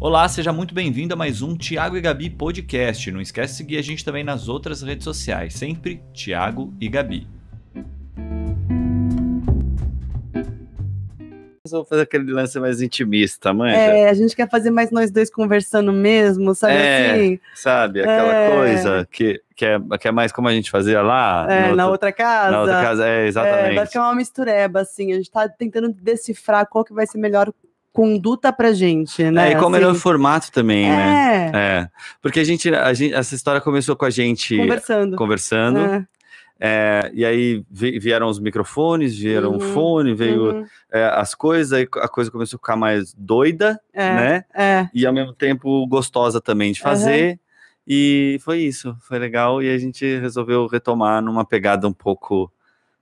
Olá, seja muito bem-vindo a mais um Tiago e Gabi podcast. Não esquece de seguir a gente também nas outras redes sociais, sempre Tiago e Gabi. Vou fazer aquele lance mais intimista, mãe. É, a gente quer fazer mais nós dois conversando mesmo, sabe É, assim? Sabe, aquela É. coisa que, que, é, que é mais como a gente fazia lá. É, na outra casa. na outra casa. É, É, exatamente. vai ficar uma mistureba, assim. A gente tá tentando decifrar qual que vai ser melhor conduta pra gente, né? É, e qual o assim. melhor formato também, né? É, É. Porque a gente, a gente, essa história começou com a gente conversando. conversando, É, é, e aí vi- vieram os microfones, vieram o Uhum, fone, veio uhum, é, as coisas, a coisa começou a ficar mais doida, é, né? é. E ao mesmo tempo gostosa também de fazer. E foi isso, foi legal. E a gente resolveu retomar numa pegada um pouco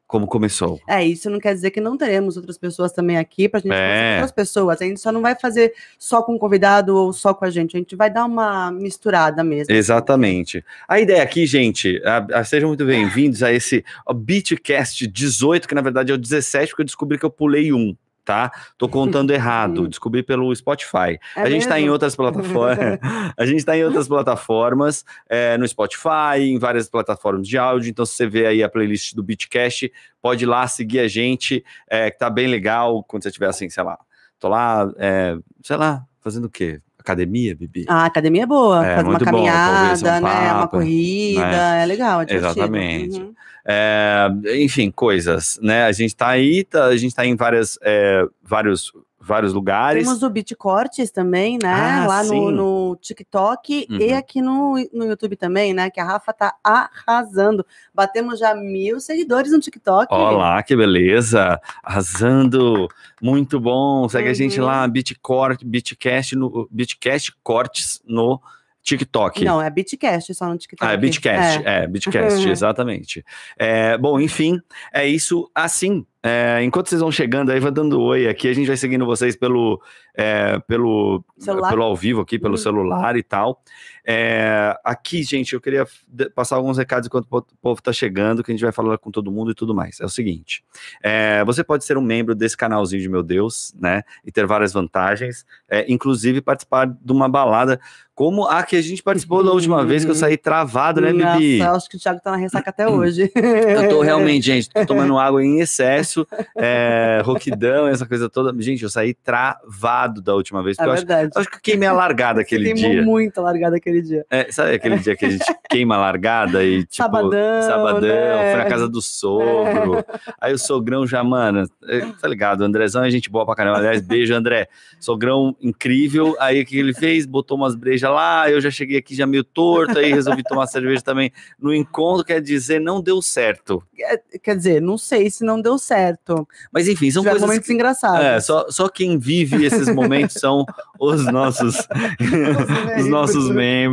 como começou. É, isso não quer dizer que não teremos outras pessoas também aqui pra gente É. conhecer outras pessoas. A gente só não vai fazer só com o convidado ou só com a gente. A gente vai dar uma misturada mesmo. Exatamente. A ideia aqui, gente, a- a- sejam muito bem-vindos a esse Beatcast 18, que na verdade é o 17, porque eu descobri que eu pulei um. Tá? Tô contando errado, descobri pelo Spotify. É a gente está em outras plataformas. a gente está em outras plataformas, é, no Spotify, em várias plataformas de áudio. Então, se você vê aí a playlist do Beatcast, pode ir lá seguir a gente, é, que tá bem legal. Quando você estiver assim, sei lá, tô lá, é, sei lá, fazendo o quê? Academia, Bibi? A academia é boa, É, faz uma caminhada, né? Uma corrida, é legal, é divertido. Exatamente. Uhum. É, enfim, coisas, né? A gente tá aí, tá- a gente tá em várias, é, vários, vários lugares. Temos o Beat Cortes também, né? Ah, Lá no, no TikTok e Uhum. aqui no, no YouTube também, né? Que a Rafa tá arrasando. Batemos já mil seguidores no TikTok. Olá, que beleza! Arrasando! Muito bom! Segue a gente Uhum. lá, Beatcort, Beatcast, no, Beatcast Cortes no TikTok. Não, é Beatcast só no TikTok. Ah, é Beatcast, é, Beatcast, Uhum. exatamente. É, bom, enfim, é isso assim. É, enquanto vocês vão chegando aí, vai dando oi aqui, a gente vai seguindo vocês pelo, é, pelo, Celular? pelo ao vivo aqui, pelo Uhum. celular e tal. É, aqui, gente, eu queria passar alguns recados enquanto o po- povo tá chegando, que a gente vai falar com todo mundo e tudo mais. É o seguinte: é, você pode ser um membro desse canalzinho de Meu Deus, né? E ter várias vantagens, é, inclusive participar de uma balada como a que a gente participou da última vez, que eu saí travado, né, Bibi? Nossa, acho que o Thiago tá na ressaca até hoje. Eu tô realmente, gente, tô tomando água em excesso, é, roquidão, essa coisa toda. Gente, eu saí travado da última vez, É eu acho, verdade. eu acho que eu queimei a largada aquele Você queimou dia. muito a largada aquele dia. É, sabe aquele dia que a gente queima a largada e tipo. Sabadão, sabadão, né? foi na casa do sogro. Aí o sogrão já, mano, é, tá ligado? O Andrezão é gente boa pra caramba. Aliás, beijo, André. Sogrão incrível. Aí o que ele fez? Botou umas brejas lá. Eu já cheguei aqui já meio torto. Aí resolvi tomar cerveja também no encontro. Quer dizer, não deu certo. Quer dizer, não sei se não deu certo. Mas enfim, são Tiveram coisas. momentos que- engraçados. É, só, só quem vive esses momentos são os nossos, os nossos membros,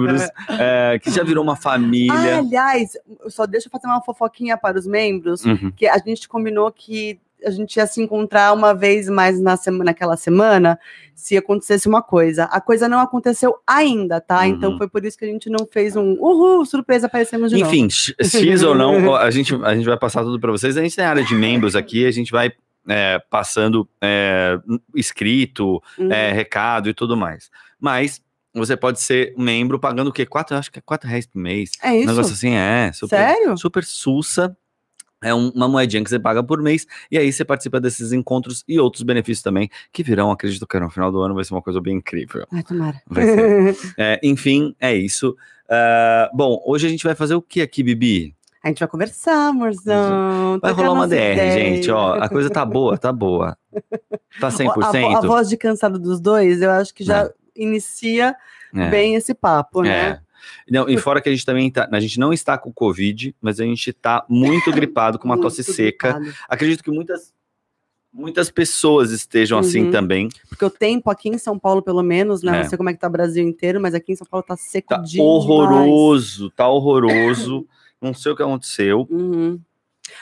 é, que já virou uma Ah, família. aliás, só deixa eu fazer uma fofoquinha para os membros, Uhum. que a gente combinou que a gente ia se encontrar uma vez mais na semana, naquela semana, se acontecesse uma coisa. A coisa não aconteceu ainda, tá? Uhum. Então foi por isso que a gente não fez um uhul, surpresa, aparecemos de novo. Enfim, X ou não, a gente, a gente vai passar tudo para vocês. A gente tem área de membros aqui, a gente vai é, passando é, escrito, Uhum. é, recado e tudo mais. Mas você pode ser membro pagando o quê? Quatro, acho que é quatro reais por mês. É Um isso? negócio assim, é. Super, Sério? super sussa. É um- uma moedinha que você paga por mês, e aí você participa desses encontros e outros benefícios também, que virão, acredito que no final do ano vai ser uma coisa bem incrível. Ai, tomara. Vai ser. É, enfim, é isso. Ah, bom, hoje a gente vai fazer o que aqui, Bibi? A gente vai conversar, amorzão. Vai trocar rolar uma DR, ideia. gente, ó. A coisa tá boa, tá boa. Tá A, 100%? a voz de cansado dos dois, eu acho que já inicia É. bem esse papo, É. né? Não, e fora que a gente também tá, a gente não está com Covid, mas a gente tá muito gripado com uma tosse seca. gripado. Acredito que muitas muitas pessoas estejam assim Uhum. também. Porque o tempo aqui em São Paulo, pelo menos, né? É. Não sei como é que tá o Brasil inteiro, mas aqui em São Paulo tá seco Tá demais. horroroso, tá horroroso. Não sei o que aconteceu. Uhum.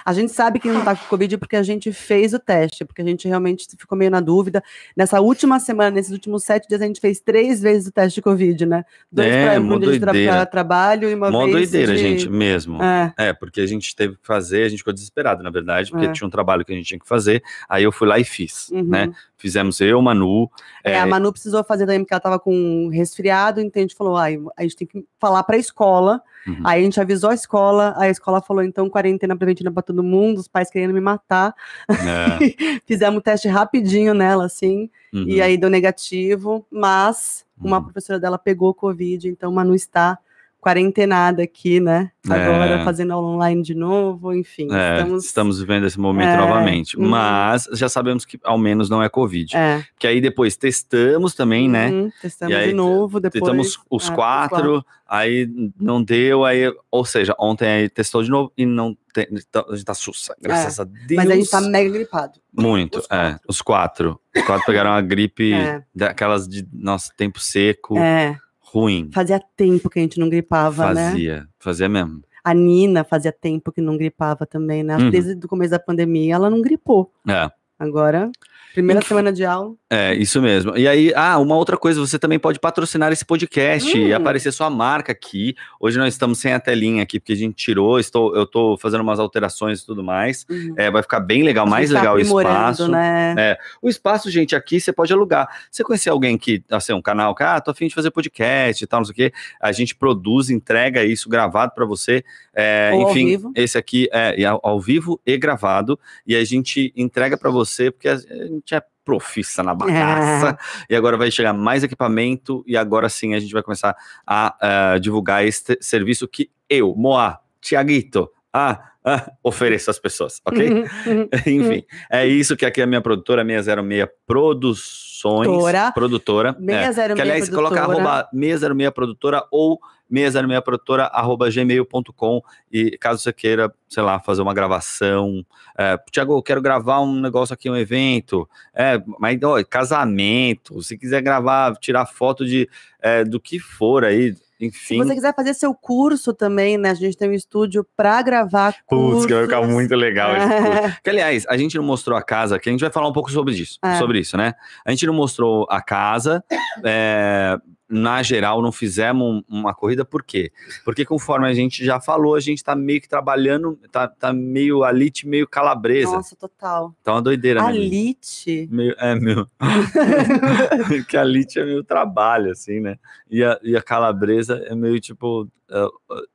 A gente sabe que não tá com Covid porque a gente fez o teste, porque a gente realmente ficou meio na dúvida. Nessa última semana, nesses últimos sete dias, a gente fez três vezes o teste de Covid, né? Dois É, para mó um dia de tra- trabalho e uma Mó vez. doideira, de... gente, mesmo. É. É, porque a gente teve que fazer, a gente ficou desesperado, na verdade, porque É. tinha um trabalho que a gente tinha que fazer, aí eu fui lá e fiz, Uhum. né? Fizemos eu, Manu. É, a Manu precisou fazer também porque ela tava com um resfriado, então a gente falou, ai, a gente tem que falar pra escola. Uhum. Aí a gente avisou a escola, a escola falou, então, quarentena preventiva pra todo mundo, os pais querendo me matar. É, Fizemos o teste rapidinho nela, assim, uhum. e aí deu negativo, mas uma Uhum. professora dela pegou Covid, então Manu está quarentenada aqui, né? Agora É. fazendo aula online de novo, enfim. É, estamos. estamos vivendo esse momento É, novamente. uhum. Mas já sabemos que ao menos não é Covid. É. Que aí depois testamos também, né? uhum, testamos aí de novo, depois. Tentamos os é, quatro, aí não deu, aí, ou seja, ontem aí testou de novo e não tem, tá- a gente tá sussa, graças a Deus. É, Mas a gente tá mega gripado. muito, os é, quatro. os quatro. Os quatro pegaram uma gripe É. daquelas de, nossa, tempo seco, É, ruim. fazia tempo que a gente não gripava, né? Fazia, fazia mesmo. A Nina fazia tempo que não gripava também, né? Uhum. Desde o começo da pandemia ela não gripou. É. Agora, primeira Inf- semana de aula. É, isso mesmo. E aí, ah, uma outra coisa, você também pode patrocinar esse podcast e Hum. aparecer sua marca aqui. Hoje nós estamos sem a telinha aqui, porque a gente tirou, estou, eu tô fazendo umas alterações e tudo mais. Uhum. É, vai ficar bem legal, mais tá legal o espaço. Né? É, O espaço, gente, aqui você pode alugar. Você conhecer alguém que, assim, um canal que, ah, tô afim de fazer podcast e tal, não sei o quê, a gente produz, entrega isso gravado para você. É, enfim, vivo. esse aqui é e ao, ao vivo e gravado, e a gente entrega para você, porque a, gente é profissa na bagaça, e agora vai chegar mais equipamento, e agora sim a gente vai começar a ah, divulgar este serviço que eu, Moá, Tiaguito, ah, ah, ofereço às pessoas, ok? Uhum. Enfim, é isso que aqui é a minha produtora, 606 Produções. Produtora. Produtora. é. 606 Que, aliás, coloca produtora. arroba 606 produtora ou 606 produtora arroba gmail.com e caso você queira, sei lá, fazer uma gravação, é, Tiago, eu quero gravar um negócio aqui, um evento, é, mas ó, casamento, se quiser gravar, tirar foto de é, do que for aí, Se enfim. você quiser fazer seu curso também, né? A gente tem um estúdio para gravar cursos. Putz, que vai ficar muito legal esse curso. É. Que, aliás, a gente não mostrou a casa aqui, a gente vai falar um pouco sobre isso, É. sobre isso, né? A gente não mostrou a casa, é, na geral, não fizemos um- uma corrida, por quê? Porque conforme a gente já falou, a gente tá meio que trabalhando, tá, tá meio alite, meio calabresa. Nossa, total. Tá uma doideira, né? Alite. Meio, é, meu. que a lite é meio trabalho, assim, né? E a, e a calabresa é meio tipo é,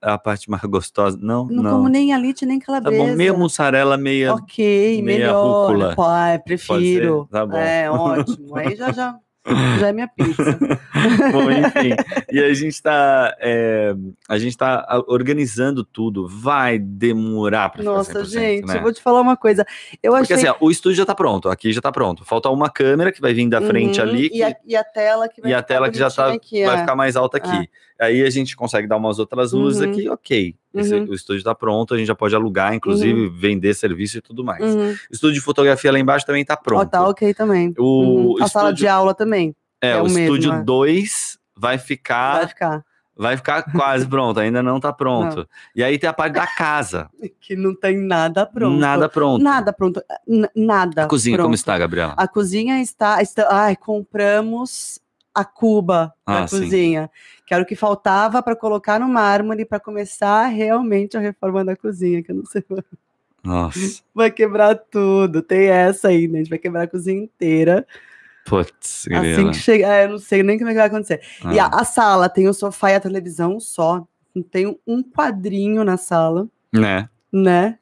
é a parte mais gostosa. Não, Não, não. como nem alite, nem Tá calabresa. bom, meia mussarela, meia. Ok, meia melhor. rúcula. Pô, ai, prefiro. Tá bom. É, ótimo. Aí já, já, já é minha pizza. Bom, enfim. E a gente tá. é, a gente tá a- organizando tudo. Vai demorar pra Nossa, ficar 100%, gente, né? eu vou te falar uma coisa. Eu Porque achei assim, ó, o estúdio já tá pronto, aqui já tá pronto. Falta uma câmera que vai vir da frente Uhum, ali E a, e a tela que vai e a ficar tela que já tá, aqui, vai é. ficar mais alta aqui. Aí a gente consegue dar umas outras luzes Uhum. aqui, ok. Esse- Uhum. o estúdio tá pronto, a gente já pode alugar, inclusive vender serviço e tudo mais. Uhum. O estúdio de fotografia lá embaixo também tá Ó, pronto. tá ok também. O Uhum. A sala de estúdio- aula também. É, é o, o estúdio é. 2 vai ficar Vai ficar. Vai ficar quase pronto, ainda não tá pronto. E aí tem a parte da casa. Que não tem nada pronto. Nada pronto. Nada pronto. N- nada. A cozinha, pronto. como está, Gabriela? A cozinha está, está. Ai, compramos a cuba da Ah, sim. cozinha, que era o que faltava para colocar no mármore para começar realmente a reforma da cozinha, que eu não sei. Nossa, Vai quebrar tudo. Tem essa aí, né? A gente vai quebrar a cozinha inteira. putz, Assim que chegar, é, eu não sei nem como é que vai acontecer. E a, Ah, a sala tem o sofá e a televisão só. Não tem um quadrinho na sala, Né? né?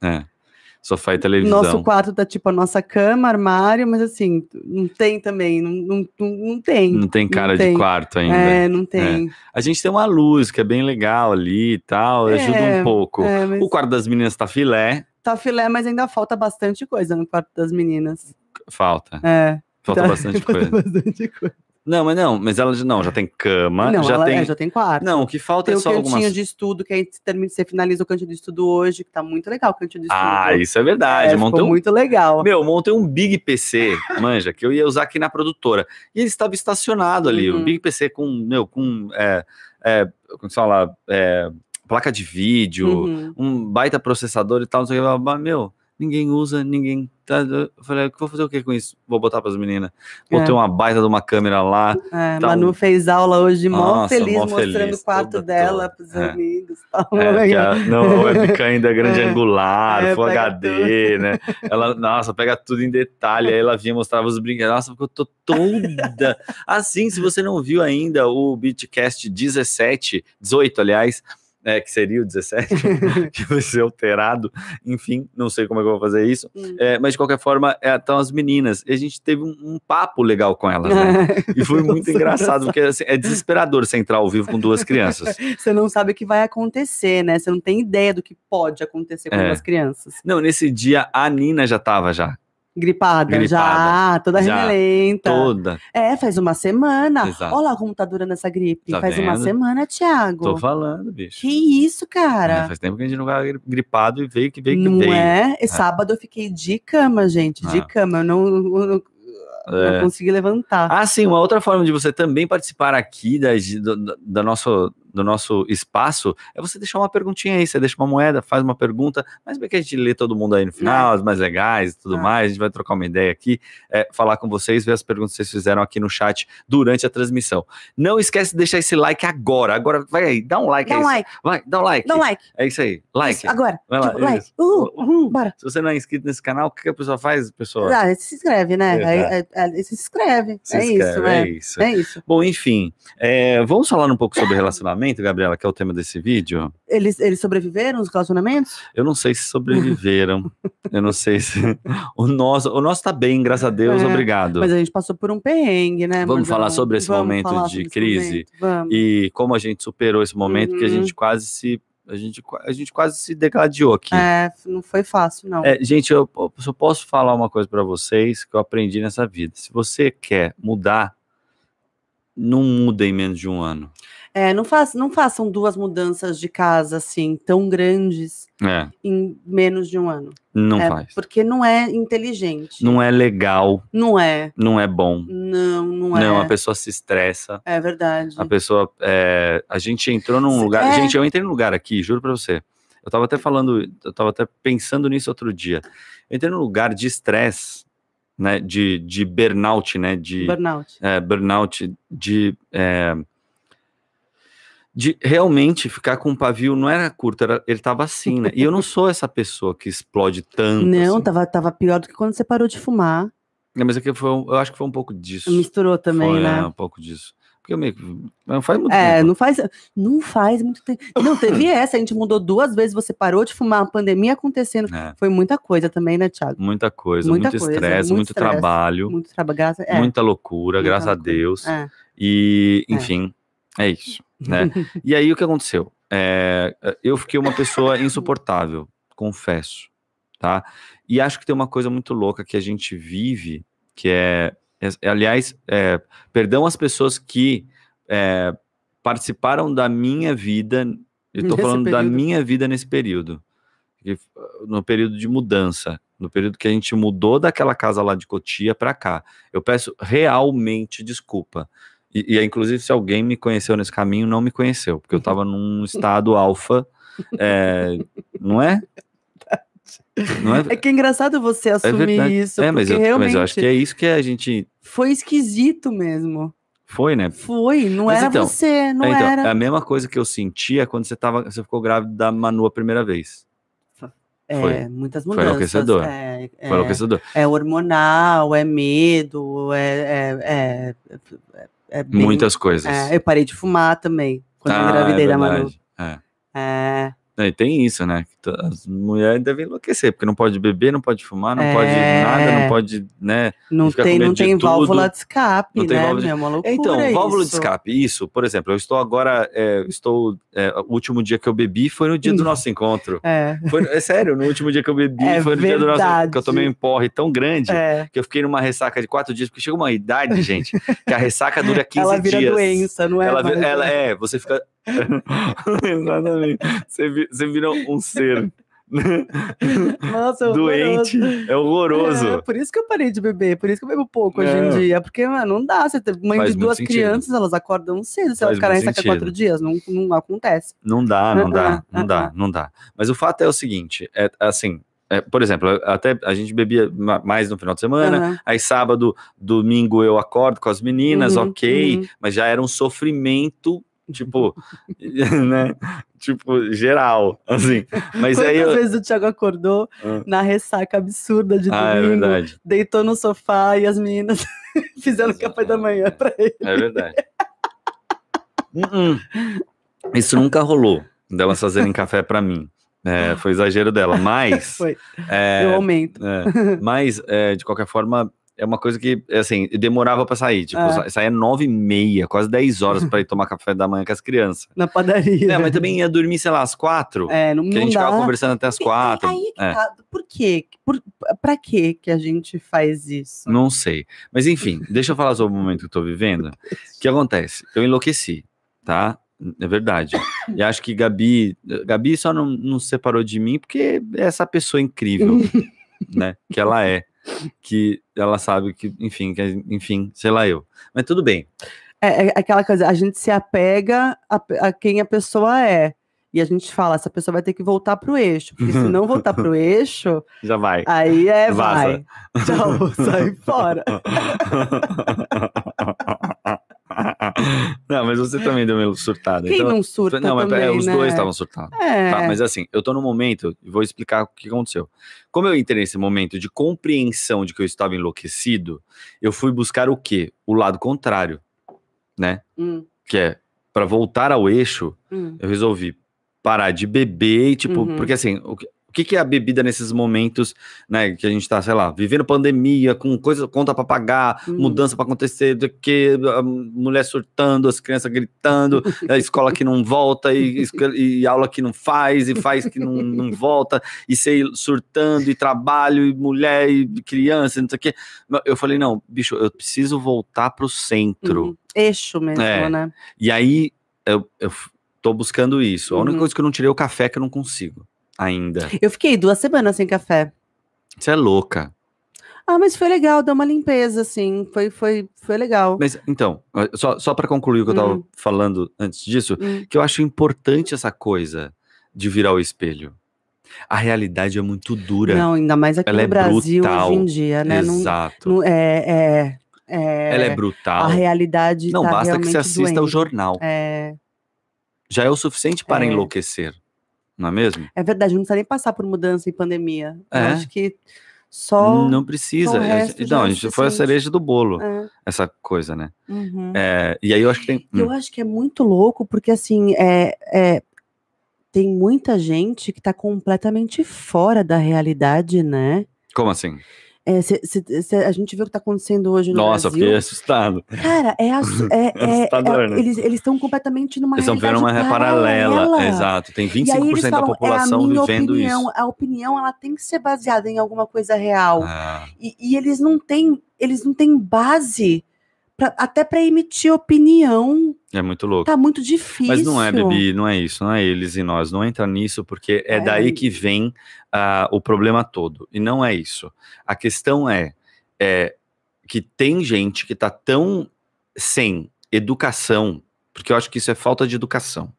Sofá e televisão. Nosso quarto tá tipo a nossa cama, armário, mas assim, não tem também, não, não, não, não tem. Não tem cara tem. de quarto ainda. É, não tem. A gente tem uma luz que é bem legal ali e tal, ajuda É, um pouco. É, mas O quarto das meninas tá filé, tá filé, mas ainda falta bastante coisa no quarto das meninas. falta. É. Falta tá- bastante falta coisa. bastante coisa. Não, mas não, mas ela não, já tem cama, não, já ela, tem. é, já tem quarto. Não, o que falta tem é o só cantinho algumas. de estudo, que a gente termina, você finaliza o cantinho de estudo hoje, que tá muito legal o cantinho de estudo. Ah, isso é verdade. é, montei um muito legal. Meu, montei um Big PC, manja, que eu ia usar aqui na produtora. E ele estava estacionado ali, Uhum. o Big PC com, meu, com, é, é, como se fala, é, placa de vídeo, Uhum. um baita processador e tal, não sei o que, mas, meu, ninguém usa, ninguém. Tá, eu falei, vou fazer o que com isso? Vou botar para as meninas. Botei É. uma baita de uma câmera lá. É, Tá Manu um- fez aula hoje, mó Nossa, feliz, mó mostrando feliz, o quarto dela toda. pros É. amigos. Tal. É, que a, não, a webcam ainda é grande É. angular, É, Full HD, né? Ela, nossa, pega tudo em detalhe. Aí ela vinha, mostrava os brinquedos. Nossa, ficou to- toda. Assim, se você não viu ainda o Beatcast 17, 18, aliás, é, que seria o 17, que vai ser alterado. Enfim, não sei como é que eu vou fazer isso. Hum. É, mas de qualquer forma, estão as meninas. E a gente teve um, um papo legal com elas, né? E foi muito engraçado, porque assim, é desesperador você entrar ao vivo com duas crianças. Você não sabe o que vai acontecer, né? Você não tem ideia do que pode acontecer com É. as crianças. Não, nesse dia a Nina já tava já, Gripada, Gripada. já, toda Já, remelenta. toda. É, faz uma semana. Exato. Olha lá como tá durando essa gripe. Tá faz uma vendo? semana, Thiago. Tô falando, bicho. Que isso, É, cara? faz tempo que a gente não vai gripado e veio que veio que não veio. é? E Sábado eu fiquei de cama, gente, de Ah. cama. Eu não, eu não, É. não consegui levantar. Ah, sim, uma outra forma de você também participar aqui da, do, da nosso, do nosso espaço é você deixar uma perguntinha aí. Você deixa uma moeda, faz uma pergunta, mas bem que a gente lê todo mundo aí no final, as mais legais e tudo Ah. mais. A gente vai trocar uma ideia aqui, é, falar com vocês, ver as perguntas que vocês fizeram aqui no chat durante a transmissão. Não esquece de deixar esse like agora. Agora, vai aí, dá um like Dá aí. um like, Vai, dá um like. dá um like. É isso aí, like. Isso, agora. Vai lá, Tipo, like. Uhul, Uhul. bora. Se você não é inscrito nesse canal, o que a pessoa faz, pessoa? Ah, se inscreve, né? É, é, é, se inscreve. Se é inscreve, isso, né? É isso. É isso. Bom, enfim, é, vamos falar um pouco sobre relacionamento, Gabriela, que é o tema desse vídeo. Eles, eles sobreviveram os relacionamentos? Eu não sei se sobreviveram, eu não sei se o nosso, o nosso tá bem, graças a Deus, É, obrigado. Mas a gente passou por um perrengue, né? Vamos falar sobre esse Vamos momento de crise? momento, Vamos. E como a gente superou esse momento, que a Uhum. gente quase se a gente, a gente quase se degladiou aqui. É, não foi fácil, não. É, gente, eu, eu só posso falar uma coisa pra vocês que eu aprendi nessa vida. Se você quer mudar, não muda em menos de um ano. É, não, faz, não façam duas mudanças de casa assim, tão grandes, É, em menos de um ano. não É, faz. Porque não é inteligente. Não é legal, Não é. não é bom. Não, não é. Não, a pessoa se estressa. É verdade. A pessoa. é, a gente entrou num lugar. É. Gente, eu entrei num lugar aqui, juro pra você. Eu tava até falando, eu tava até pensando nisso outro dia. Eu entrei num lugar de estresse, né? De, de burnout, né? De Burnout. é, burnout, de. É, de realmente ficar com um pavio não era curto, era, ele tava assim, né? E eu não sou essa pessoa que explode tanto. Não, assim. tava, tava pior do que quando você parou de fumar. É, Mas aqui foi, um- eu acho que foi um pouco disso. Misturou também, foi, né? é, um pouco disso. Porque eu meio que. Não faz muito É, tempo. não faz, não faz muito tempo. Não, teve essa, a gente mudou duas vezes, você parou de fumar, a pandemia acontecendo. É, Foi muita coisa também, né, Thiago? muita coisa, Muita muito estresse, muito muito, trabalho, Muito trabalho. É, muita loucura, muita graças a loucura. Deus. é. E, É. enfim, é isso. Né? e aí o que aconteceu? É, eu fiquei uma pessoa insuportável, confesso, tá? E acho que tem uma coisa muito louca que a gente vive, que é, é- aliás, é, perdão às pessoas que é, participaram da minha vida, eu tô falando da período. minha vida nesse período, no período de mudança, no período que a gente mudou daquela casa lá de Cotia para cá. Eu peço realmente desculpa. E, e, inclusive, se alguém me conheceu nesse caminho, não me conheceu, porque eu estava num estado alfa, é, não é? É? É que é engraçado você assumir verdade. isso, É, mas eu, realmente mas eu acho que é isso que a gente foi esquisito mesmo. foi, né? Foi, não Mas era então, você, não É, então, era. é a mesma coisa que eu sentia quando você tava, você ficou grávida da Manu a primeira vez. É, foi. muitas Foi mudanças. enlouquecedor. É, é, Foi enlouquecedor. é hormonal, é medo, é, é, é, é- bem- Muitas coisas. é, eu parei de fumar também, quando eu Ah, engravidei é da Manu. É. É, É, e tem isso, né? As mulheres devem enlouquecer, porque não pode beber, não pode fumar, não É. pode nada, não pode, né? não tem, não medo de tem válvula de escape, Não tem né? válvula de- É uma loucura Então, válvula de escape, isso, por exemplo, eu estou agora, é, estou, é, o último dia que eu bebi foi no dia do nosso encontro. É, Foi, é sério, no último dia que eu bebi É foi no dia do nosso verdade. que eu tomei um porre tão grande é. que eu fiquei numa ressaca de quatro dias, porque chega uma idade, gente, que a ressaca dura 15 Ela vira dias. doença, não é? ela, ela né? é, você fica. Exatamente. Você, vi- você vira um ser Nossa, doente. horroroso. É horroroso. É, por isso que eu parei de beber, por isso que eu bebo pouco hoje É. em dia. Porque, mano, não dá. Você tem mãe Faz de duas sentido. crianças, elas acordam cedo. Se Faz elas ficarem ressaca sentido. quatro dias, não, não acontece. Não dá, não dá, Uh-uh, não dá, uh-uh. não dá. Mas o fato é o seguinte: é assim, é, por exemplo, até a gente bebia ma- mais no final de semana, Aham. aí sábado, domingo eu acordo com as meninas, Uhum, ok, uhum. mas já era um sofrimento, tipo, né? Tipo, geral, assim. Mas Quantas aí eu. vezes o Thiago acordou Ah. na ressaca absurda de Ah, é domingo, deitou no sofá e as meninas fizeram café da manhã pra ele. É verdade. Uh-uh. Isso nunca rolou, delas fazerem café pra mim. É, foi exagero dela, mas. Foi. é, Eu aumento. É, mas, é, de qualquer forma, é uma coisa que, assim, demorava pra sair. Tipo, É. sa- saía nove e meia, quase 10 horas pra ir tomar café da manhã com as crianças. Na padaria. É, mas também ia dormir, sei lá, às quatro. É, não, que a gente dá. ficava conversando até às quatro. Aí É, tá. Por quê? Por, pra quê que a gente faz isso? não sei. Mas enfim, deixa eu falar sobre o momento que eu tô vivendo. O que acontece? Eu enlouqueci, tá? É verdade. E acho que Gabi. Gabi só não, não se separou de mim porque é essa pessoa incrível, né? Que ela é. Que ela sabe que, enfim, que, enfim, sei lá eu. Mas tudo bem. É, é aquela coisa, a gente se apega a, a quem a pessoa é. E a gente fala, essa pessoa vai ter que voltar pro eixo. Porque se não voltar pro eixo, Já vai. aí é Vaza. vai. Tchau, sai fora. Não, mas você também deu uma surtada. Quem então- não surta Não, mas também, é, os né? dois estavam surtados. É. Tá, mas assim, eu tô no momento, e vou explicar o que aconteceu. Como eu entrei nesse momento de compreensão de que eu estava enlouquecido, eu fui buscar o quê? O lado contrário, né? Hum, Que é, para voltar ao eixo, hum. eu resolvi parar de beber e, tipo, Uhum. porque assim, o que, o que que é a bebida nesses momentos, né, que a gente tá, sei lá, vivendo pandemia, com coisa, conta pra pagar, Uhum. mudança pra acontecer, do que a mulher surtando, as crianças gritando, a escola que não volta e, e aula que não faz, e faz que não, não volta, e sei surtando, e trabalho, e mulher, e criança, não sei o quê. Eu falei, não, bicho, eu preciso voltar pro centro. Uhum. Eixo mesmo, É. né? E aí eu, eu tô buscando isso. A única Uhum. coisa que eu não tirei é o café que eu não consigo ainda. Eu fiquei duas semanas sem café. Você é louca. Ah, mas foi legal, deu uma limpeza, assim. Foi, foi, foi legal. Mas então, só, só para concluir o que eu tava Hum. falando antes disso, Hum. que eu acho importante essa coisa de virar o espelho. A realidade é muito dura. Não, ainda mais aqui Ela no é Brasil brutal. hoje em dia, né? Não- Exato. não- é, é, é- Ela é brutal. A realidade Não tá basta que você assista o doente. jornal. É, Já é o suficiente para É. enlouquecer. Não é mesmo? é verdade, não precisa nem passar por mudança e pandemia. Eu É. acho que só. não precisa. só É, resto não, é a gente foi a cereja do bolo, É, essa coisa, né? uhum. É, e aí eu acho que tem. Eu Hum, acho que é muito louco, porque assim, é, é, tem muita gente que tá completamente fora da realidade, né? Como assim? É, cê- cê- cê- a gente vê o que tá acontecendo hoje no Nossa, Brasil. fiquei assustado. Cara, é, assu- é, é- Assustador, é- né? eles estão completamente numa Eles realidade uma paralela. paralela. Exato. Tem E aí eles 25% da falam, população é minha vivendo opinião. isso. A opinião ela tem que ser baseada em alguma coisa real. Ah, E, e eles não têm, eles não têm base pra- até para emitir opinião. é muito louco. Tá muito difícil. Mas não é, Bibi, não é isso, não é eles e nós. Não entra nisso, porque é, É. daí que vem ah, o problema todo. E não é isso. A questão é, é que tem gente que tá tão sem educação, porque eu acho que isso é falta de educação,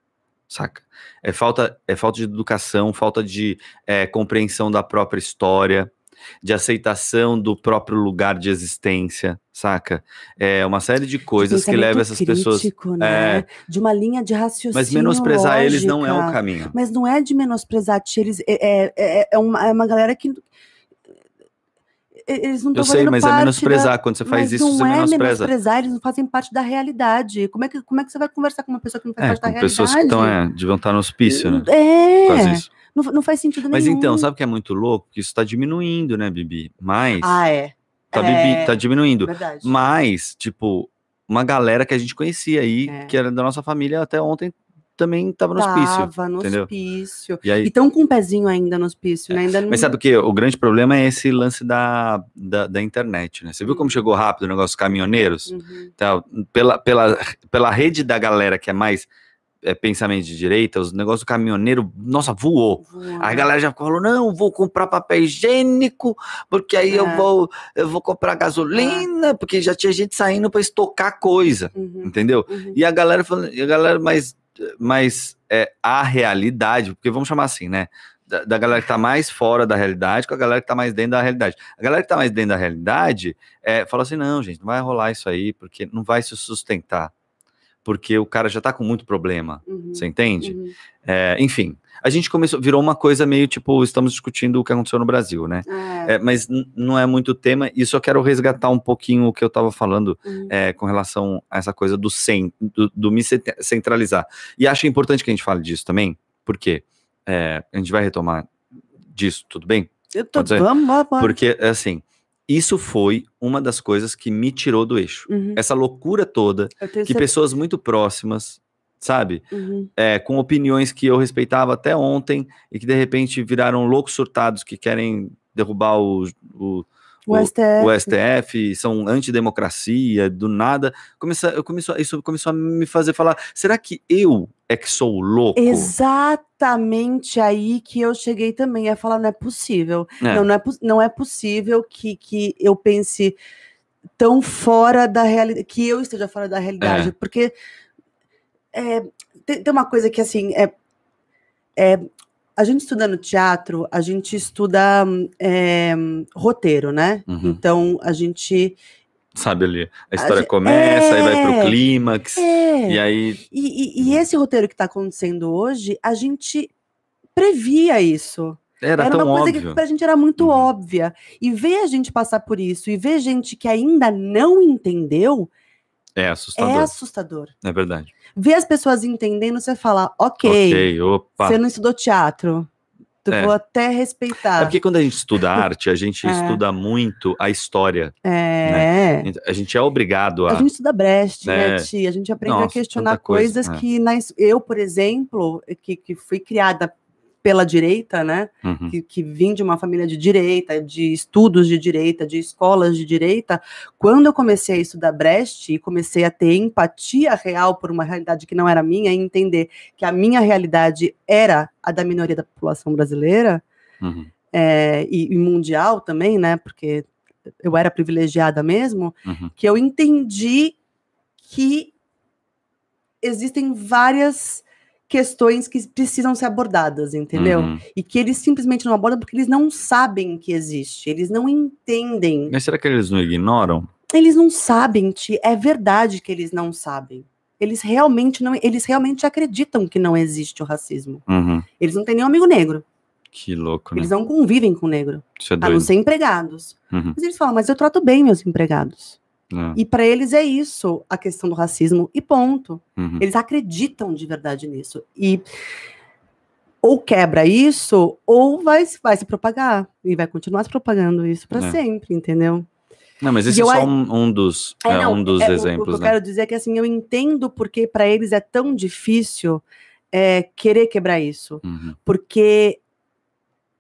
saca? É falta, é falta de educação, falta de é, compreensão da própria história, de aceitação do próprio lugar de existência, saca? É uma série de coisas que levam essas pessoas. crítico, né? De uma linha de raciocínio. Mas menosprezar eles não é o lógica. caminho. Mas não é de menosprezar eles. É, é, é, é uma, é uma galera que. Eles não Eu estão sei, fazendo mas é menosprezar. da- Quando você faz mas isso, não você é menospreza. menosprezar, eles não fazem parte da realidade. Como é que, como é que você vai conversar com uma pessoa que não faz É, parte da realidade? pessoas que estão, é, deviam estar no hospício, né? É, Quase isso. Não, não faz sentido Mas nenhum. então, sabe o que é muito louco? Que isso tá diminuindo, né, Bibi? Mas. Ah, é. tá, é, Bibi, tá diminuindo. Verdade. Mas, tipo, uma galera que a gente conhecia aí, É. que era da nossa família até ontem, também tava no hospício. Tava no entendeu? hospício. E aí. E tão com o pezinho ainda no hospício, né? Ainda não... Mas sabe o que? O grande problema é esse lance da, da, da internet, né? Você viu como chegou rápido o negócio dos caminhoneiros? Uhum. Tá, pela, pela, pela rede da galera que é mais é, pensamento de direita, os negócios do caminhoneiro, nossa, voou. Aí a galera já falou: não, vou comprar papel higiênico, porque aí eu É. vou eu vou comprar gasolina, porque já tinha gente saindo para estocar coisa, Uhum, entendeu? uhum. E a galera falando, a galera, mas, mas é, a realidade, porque vamos chamar assim, né? da, da galera que tá mais fora da realidade com a galera que tá mais dentro da realidade. A galera que tá mais dentro da realidade é, fala assim: não, gente, não vai rolar isso aí, porque não vai se sustentar. Porque o cara já tá com muito problema. Uhum, Você entende? uhum. É, enfim, a gente começou, virou uma coisa meio tipo, estamos discutindo o que aconteceu no Brasil, né? É, É, mas não é muito tema, e só quero resgatar um pouquinho o que eu estava falando uhum. é, com relação a essa coisa do, cen, do, do me cent- centralizar. E acho importante que a gente fale disso também, porque é, a gente vai retomar disso, tudo bem? Eu tô, vamos, vamos, vamos. Porque, assim, isso foi uma das coisas que me tirou do eixo. Uhum. Essa loucura toda, que certeza. pessoas muito próximas, sabe? Uhum. é, com opiniões que eu respeitava até ontem e que de repente viraram loucos surtados que querem derrubar o, o, O STF. o STF, são antidemocracia, do nada. Começa, eu começou, isso começou a me fazer falar: será que eu é que sou louco? Exatamente aí que eu cheguei também a falar, não é possível. É, Não, não é, não é possível que, que eu pense tão fora da realidade, que eu esteja fora da realidade, É. porque é, tem, tem uma coisa que assim é, é a gente estuda no teatro, a gente estuda é, roteiro, né? Uhum. Então a gente Sabe ali, a história gente- começa, aí vai é, pro clímax, é, e aí. e, e- e esse roteiro que está acontecendo hoje, a gente previa isso. Era, Era uma coisa óbvio. que pra gente era muito Uhum. óbvia. E ver a gente passar por isso e ver gente que ainda não entendeu É é assustador. assustador. É verdade. Ver as pessoas entendendo, você fala, ok, Ok, opa. você não estudou teatro. Tu É. vou até respeitar. É porque quando a gente estuda arte, a gente É. estuda muito a história. É. A gente é obrigado a. A gente estuda Brecht, né, É. Tia? A gente aprende a Nossa, questionar tanta coisa, coisas é. que na eu, por exemplo, que, que fui criada pela direita, né? Uhum. que, que vim de uma família de direita, de estudos de direita, de escolas de direita, quando eu comecei a estudar Brecht e comecei a ter empatia real por uma realidade que não era minha, e entender que a minha realidade era a da minoria da população brasileira Uhum. é, e, e mundial também, né? Porque eu era privilegiada mesmo, Uhum. que eu entendi que existem várias questões que precisam ser abordadas, entendeu? Uhum. E que eles simplesmente não abordam porque eles não sabem que existe, eles não entendem. Mas será que eles não ignoram? Eles não sabem, Ti, é verdade que eles não sabem. Eles realmente não, eles realmente acreditam que não existe o racismo. Uhum. Eles não têm nenhum amigo negro, Que louco, né? eles não convivem com negro, Isso é a não doido. ser empregados. Uhum. Mas eles falam, mas eu trato bem meus empregados. É. E para eles é isso, a questão do racismo e ponto. Uhum. Eles acreditam de verdade nisso. E ou quebra isso, ou vai, vai se propagar. E vai continuar se propagando isso para É. sempre, entendeu? Não, mas esse é só um, um dos, É, é, não, um dos é, o- O, exemplos, que eu né? quero dizer é que assim, eu entendo porque para eles é tão difícil é, querer quebrar isso. Uhum. Porque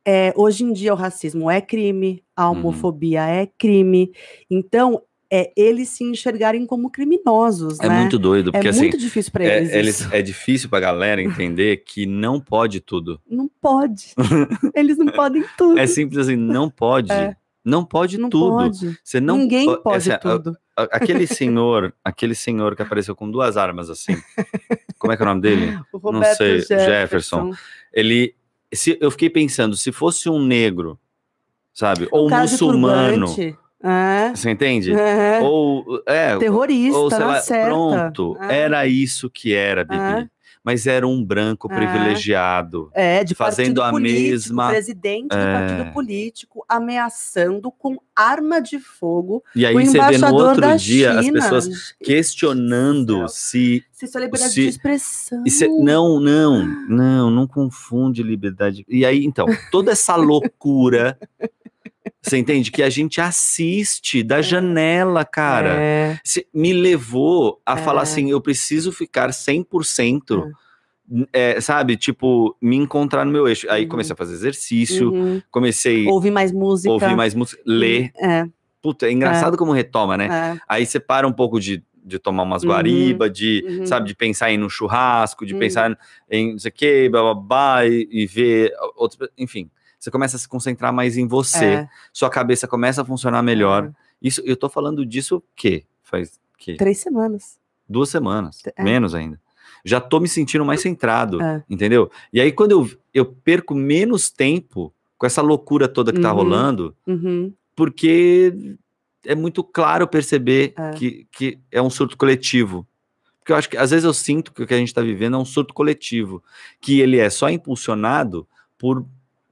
é, hoje em dia o racismo é crime, a Uhum. homofobia é crime. Então, é eles se enxergarem como criminosos, É né? muito doido, porque é assim, muito difícil para é, eles. eles, é difícil pra galera entender que não pode tudo. Não pode. Eles não podem tudo. É simples assim, não pode. É. Não pode não tudo. pode. Você não Ninguém po- pode assim, a- tudo. a- aquele senhor, aquele senhor que apareceu com duas armas assim. Como é que é o nome dele? O Roberto sei, Jefferson. Jefferson. Ele se eu fiquei pensando, se fosse um negro, sabe? Ou um muçulmano, turbante. É. você entende? É. Ou é, Terrorista, ou sei lá, certa. pronto, É. era isso que era, Bibi. Mas era um branco privilegiado. É, de fazendo a político, mesma- presidente do É. partido político, ameaçando com arma de fogo E aí o você vê no outro dia as China. pessoas Gente do questionando se Se isso é liberdade se- de expressão. E cê- não, não, não, não confunde liberdade. E aí, então, toda essa loucura, você entende? Que a gente assiste da janela, cara. É, me levou a É. falar assim: eu preciso ficar 100%. é, sabe, tipo, me encontrar no meu eixo. Aí Uhum. comecei a fazer exercício, uhum. comecei Ouvir mais música. ouvir mais música, ler. É, Puta, é engraçado como retoma, né? é. Aí você para um pouco de, de tomar umas Uhum, guariba, de, uhum. sabe, de pensar em um churrasco, de Uhum. pensar em não sei o que, blá, blá, blá, e, e ver outros. Enfim, você começa a se concentrar mais em você, é. sua cabeça começa a funcionar melhor. Isso, eu tô falando disso o quê? Faz que Três semanas. duas semanas, É. menos ainda. Já tô me sentindo mais centrado, É. entendeu? E aí, quando eu, eu perco menos tempo com essa loucura toda que tá Uhum. rolando, Uhum. porque é muito claro perceber É. Que, que é um surto coletivo. Porque eu acho que às vezes eu sinto que o que a gente está vivendo é um surto coletivo, que ele é só impulsionado por,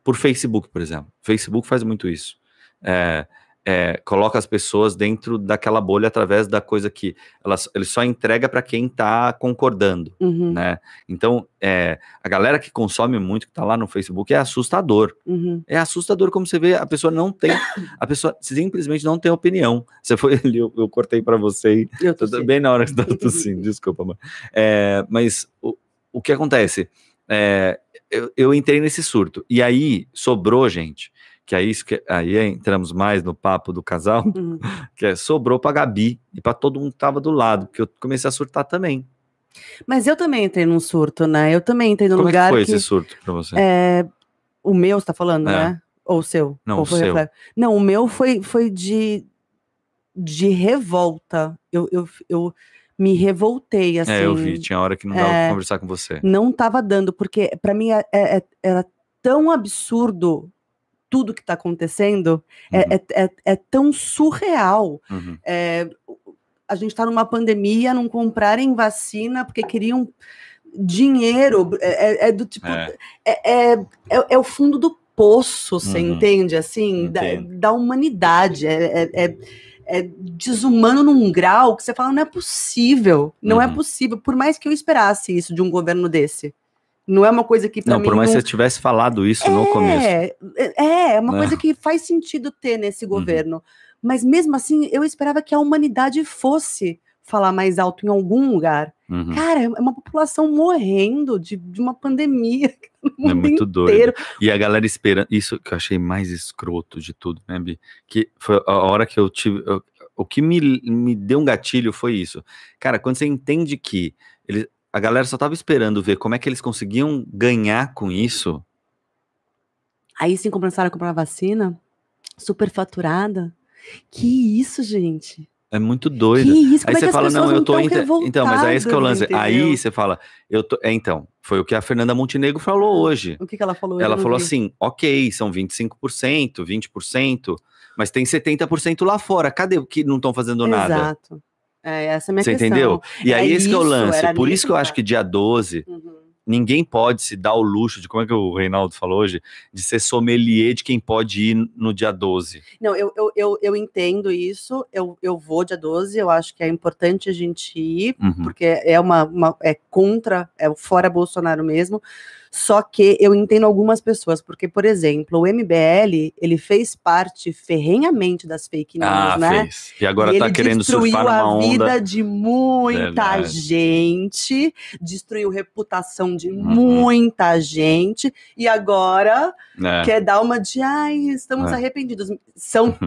por Facebook, por exemplo. Facebook faz muito isso. É, é, coloca as pessoas dentro daquela bolha através da coisa que ela, ele só entrega para quem está concordando Uhum. né? Então, é, a galera que consome muito, que tá lá no Facebook, é assustador. Uhum. É assustador como você vê, a pessoa não tem, a pessoa simplesmente não tem opinião. Você foi ali, eu, eu cortei para você, Eu tô bem na hora que você tá tossindo, desculpa. É, mas o, o que acontece? É, eu, eu entrei nesse surto, e aí sobrou, gente, que aí, que, aí entramos mais no papo do casal, Uhum. que é, sobrou pra Gabi e pra todo mundo que tava do lado, porque eu comecei a surtar também. Mas eu também entrei num surto, né? Eu também entrei num Como é lugar que foi que. esse surto pra você? é, o meu, você tá falando, É. né? Ou o seu? Não, o seu. reflexo? Não, o meu foi, foi de, de revolta. Eu, eu, eu me revoltei, assim. É, eu vi, tinha hora que não dava é, pra conversar com você. Não tava dando, porque pra mim é- é- era tão absurdo tudo que tá acontecendo, é, Uhum, é, é, é tão surreal. uhum. É, a gente está numa pandemia, não comprarem vacina porque queriam dinheiro. É, é- é do tipo. É. É, é, é- é o fundo do poço, você Uhum. entende? Assim, da, da humanidade. É, é- é- é desumano num grau que você fala, não é possível. Não é Uhum. possível. Por mais que eu esperasse isso de um governo desse. Não é uma coisa que Não, por mais não- que você tivesse falado isso no começo. é, é, é uma Né? coisa que faz sentido ter nesse Uhum. governo. Mas mesmo assim, eu esperava que a humanidade fosse falar mais alto em algum lugar. Uhum. Cara, é uma população morrendo de, de uma pandemia no É muito doido. inteiro. E a galera esperando. Isso que eu achei mais escroto de tudo, né, Bi? Que foi a hora que eu tive. eu- o que me, me deu um gatilho foi isso. Cara, quando você entende que ele, a galera só tava esperando ver como é que eles conseguiam ganhar com isso. Aí sim começaram a comprar vacina, superfaturada. Que isso, gente? É muito Que doido. isso? Aí é você fala, não, eu tô. tão inte- Então, mas é esse que é o lance. Aí você fala, eu tô. É, então, foi o que a Fernanda Montenegro falou hoje. O que, que ela falou? Ela falou vi. assim: ok, são 25%, 20%, mas tem 70% lá fora. Cadê o que não estão fazendo nada? Exato. É, essa é a minha Você questão. entendeu? E É aí esse que é o isso, lance. Por isso que eu acho que dia 12, Uhum. Ninguém pode se dar o luxo de, como é que o Reinaldo falou hoje, de ser sommelier de quem pode ir no dia 12. Não, eu, eu, eu, eu entendo isso, eu, eu vou dia 12, eu acho que é importante a gente ir, Uhum. porque é uma, uma- é contra, é fora Bolsonaro mesmo. Só que eu entendo algumas pessoas, porque, por exemplo, o MBL, ele fez parte ferrenhamente das fake news, Ah, né? fez. E agora e tá ele querendo destruiu surfar numa a onda. vida de muita Verdade. gente, destruiu reputação de Uhum. muita gente, e agora É. quer dar uma de ai, estamos É. arrependidos. São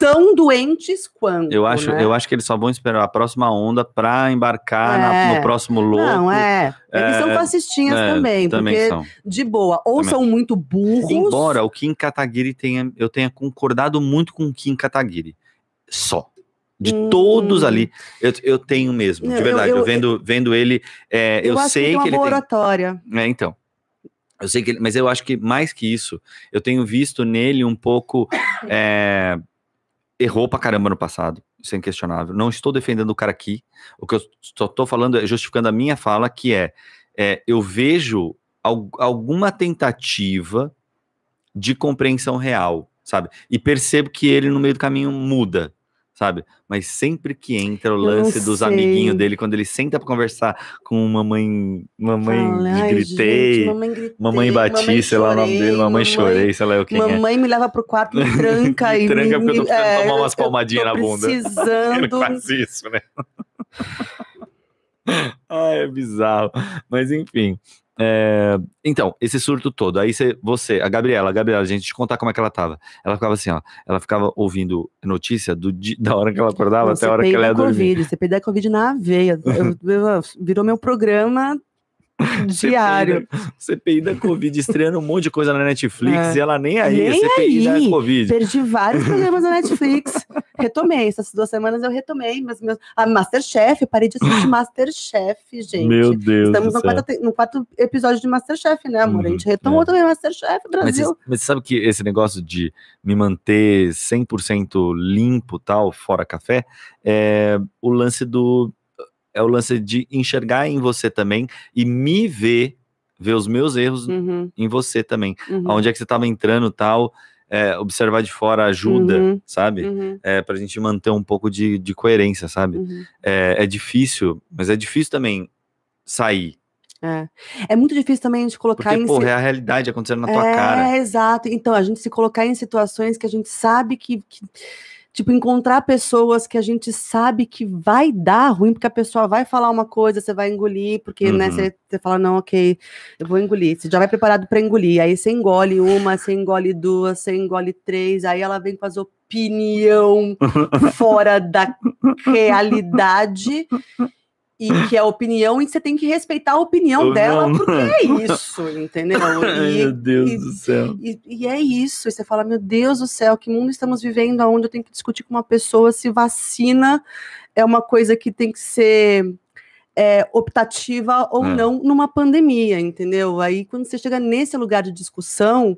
tão doentes quanto. Eu acho, né? eu acho que eles só vão esperar a próxima onda pra embarcar na- É. no próximo louco. Não, é. Eles são É, fascistinhas É, também, também porque são. de boa, ou Também. são muito burros. Embora o Kim Kataguiri tenha, eu tenha concordado muito com o Kim Kataguiri. Só. De Hum. todos ali, eu, eu tenho mesmo, Eu- de verdade. Eu, eu- vendo, vendo ele, é, eu, sei que, que, tem uma ele tem. oratória. É, então. Eu sei que ele, mas eu acho que mais que isso, eu tenho visto nele um pouco. é, errou pra caramba no passado, isso é inquestionável. Não estou defendendo o cara aqui. O que eu só estou falando é justificando a minha fala, que é, é, eu vejo al- alguma tentativa de compreensão real, sabe? E percebo que ele no meio do caminho muda, sabe? Mas sempre que entra o lance dos amiguinhos dele, quando ele senta pra conversar com mamãe, mamãe Fala, "Ai, gritei, gente, mamãe gritei, mamãe bati, sei lá o nome dele, mamãe chorei, sei lá eu quem é. Mamãe me leva pro quarto, me tranca Me e tranca me, porque eu tô precisando é, tomar umas palmadinhas na bunda. Ele Precisando. faz isso, né? ah, é bizarro. Mas enfim. É, Então, esse surto todo. Aí você, você, a Gabriela, a Gabriela, gente, te contar como é que ela tava. Ela ficava assim, ó. Ela ficava ouvindo notícia do da hora que ela acordava Não, até a hora que ela ia dormir. Covid, CPI da Covid na veia. Eu- eu- virou meu programa diário. CPI da Covid estreando um monte de coisa na Netflix É. e ela nem aí, Nem CPI aí. da Covid. Perdi vários programas na Netflix. Retomei. Essas duas semanas eu retomei. Mas meus... A Masterchef, eu parei de assistir Masterchef, gente. Meu Deus Estamos no quarto, no quarto episódio de Masterchef, né, amor? a gente Uhum, retomou é. também Masterchef Mas, Brasil. mas você sabe que esse negócio de me manter 100% limpo, tal, fora café, é o lance do é o lance de enxergar em você também e me ver, ver os meus erros Uhum, em você também. uhum, Aonde é que você estava entrando, tal, é, observar de fora ajuda, Uhum. sabe? uhum, É, pra gente manter um pouco de, de coerência, sabe? uhum. É, é difícil, mas é difícil também sair. É. é muito difícil também a gente colocar Porque, em porra, é a realidade acontecendo na tua é, cara. exato. Então, a gente se colocar em situações que a gente sabe que, que- Tipo, encontrar pessoas que a gente sabe que vai dar ruim, porque a pessoa vai falar uma coisa, você vai engolir, porque, né, Uhum. você, você fala, não, ok, eu vou engolir. Você já vai preparado para engolir. Aí você engole uma, você engole duas, você engole três, aí ela vem com as opinião fora da realidade. E que é a opinião, e você tem que respeitar a opinião Eu dela, não- porque é isso, entendeu? Ai, E- meu Deus e- do céu. e, e é isso. E você fala, meu Deus do céu, que mundo estamos vivendo onde eu tenho que discutir com uma pessoa se vacina é uma coisa que tem que ser é, optativa ou É. não numa pandemia, entendeu? Aí quando você chega nesse lugar de discussão,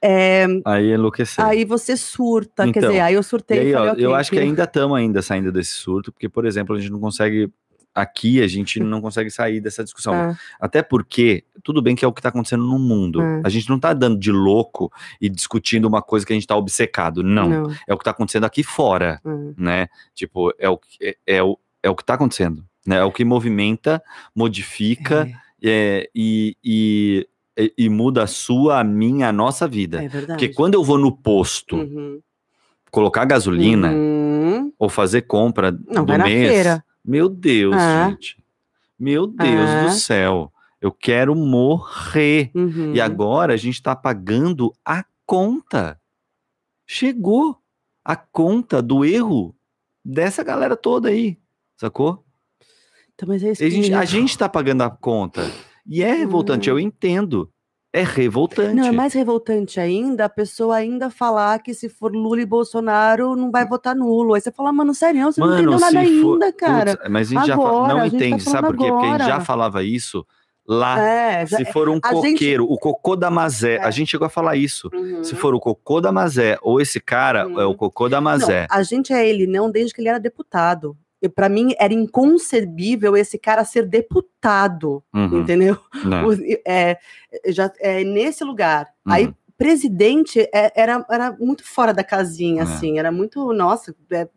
é, Aí enlouqueceu. aí você surta. Quer Então, dizer, aí eu surtei aí, falei, ó, ok, eu acho que que- ainda estamos ainda saindo desse surto, porque, por exemplo, a gente não consegue. Aqui a gente não consegue sair dessa discussão. Ah, Até porque, tudo bem que é o que está acontecendo no mundo. É. A gente não está dando de louco e discutindo uma coisa que a gente está obcecado. Não. não. É o que está acontecendo aqui fora, ah. né? Tipo, é o, que- é, é o, é o que está acontecendo. Né? É o que movimenta, modifica é, e, e, e- e muda a sua, a minha, a nossa vida. É, verdade. Porque quando eu vou no posto Uhum. colocar gasolina Uhum. ou fazer compra Não, do vai na mês, feira. Meu Deus, Ah. gente. Meu Deus Ah. do céu. Eu quero morrer. Uhum. E agora a gente tá pagando a conta. Chegou a conta do erro dessa galera toda aí, sacou? Então, mas é isso A gente, a gente tá pagando a conta. E é revoltante, Hum. eu entendo. É revoltante. Não, é mais revoltante ainda a pessoa ainda falar que se for Lula e Bolsonaro não vai votar nulo. Aí você fala, mano, sério, você não entendeu nada for- ainda, cara. Putz, mas a gente já Agora, não a gente tá entende, sabe falando por quê? Porque a gente já falava isso lá. É, já, se for um a gente- coqueiro, o cocô da Mazé, É. a gente chegou a falar isso. Uhum. Se for o cocô da Mazé ou esse cara, Uhum. é o cocô da Não, Mazé. a gente é ele não desde que ele era deputado. Para mim era inconcebível esse cara ser deputado, Uhum, entendeu? né? É, já é nesse lugar. Uhum. Aí presidente é- era, era muito fora da casinha, É. assim, era muito, nossa, é-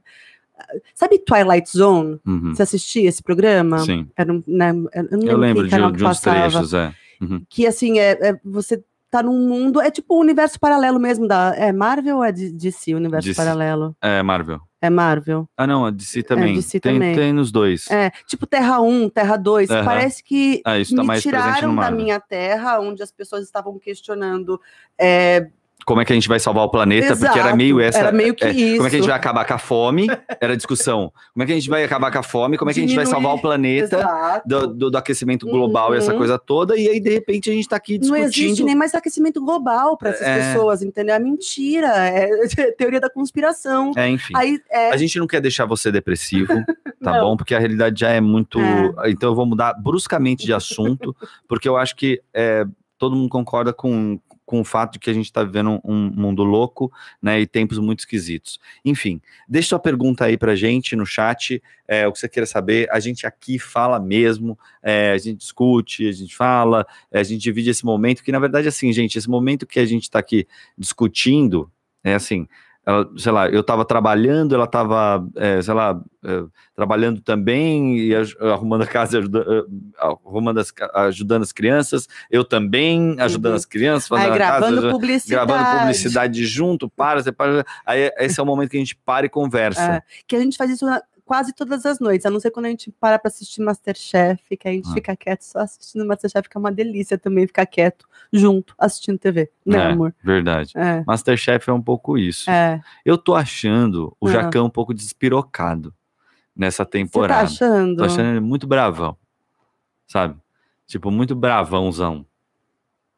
sabe Twilight Zone? Uhum, Você assistia esse programa? Sim, Era um, né, eu eu lembro de, de uns trechos, é. Uhum. Que assim, é, é- você tá num mundo, é tipo o universo paralelo mesmo da. É Marvel ou é de- DC, o universo DC. paralelo? É, Marvel. É Marvel. Ah, não, a DC também. DC tem, também. tem nos dois. É, tipo Terra 1, Terra 2. Aham. Parece que Ah, tá me tiraram da minha terra, onde as pessoas estavam questionando. é, Como é que a gente vai salvar o planeta? Porque era Exato, meio essa. era meio que é, Como é que a gente isso. vai acabar com a fome? Era a discussão. Como é que a gente vai acabar com a fome? Como é que a gente vai Diminuir- salvar o planeta? Exato. Do, do- do aquecimento global e essa Uhum. coisa toda, e aí de repente a gente tá aqui Não existe discutindo. nem mais aquecimento global para essas É. pessoas, entendeu? É mentira, é teoria da conspiração. É, enfim. Aí, é, A gente não quer deixar você depressivo, tá bom? Porque a realidade já é muito. É. Então eu vou mudar bruscamente de assunto, porque eu acho que é, todo mundo concorda com, com o fato de que a gente está vivendo um mundo louco, né? E tempos muito esquisitos. Enfim, deixa sua pergunta aí pra gente no chat, é, o que você queira saber. A gente aqui fala mesmo, é, a gente discute, a gente fala, é, a gente divide esse momento, que na verdade, assim, gente, esse momento que a gente está aqui discutindo, é assim, ela, sei lá, eu estava trabalhando, ela estava, sei lá, é, trabalhando também e arrumando a casa, ajuda- eh, arrumando as, ajudando as crianças, eu também ajudando Uhum. as crianças, aí fazendo a gravando casa, publicidade. gravando publicidade junto, para, você para, aí esse é o momento que a gente para e conversa. É, que a gente faz isso quase todas as noites, a não ser quando a gente para para assistir Masterchef, que a gente Ah. fica quieto só assistindo Masterchef, que é uma delícia também ficar quieto junto assistindo TV, né, É, amor? Verdade. É. Masterchef é um pouco isso. É. Eu tô achando o Ah. Jacão um pouco despirocado nessa Você tá temporada. achando? Tô achando ele muito bravão, sabe? Tipo, muito bravãozão.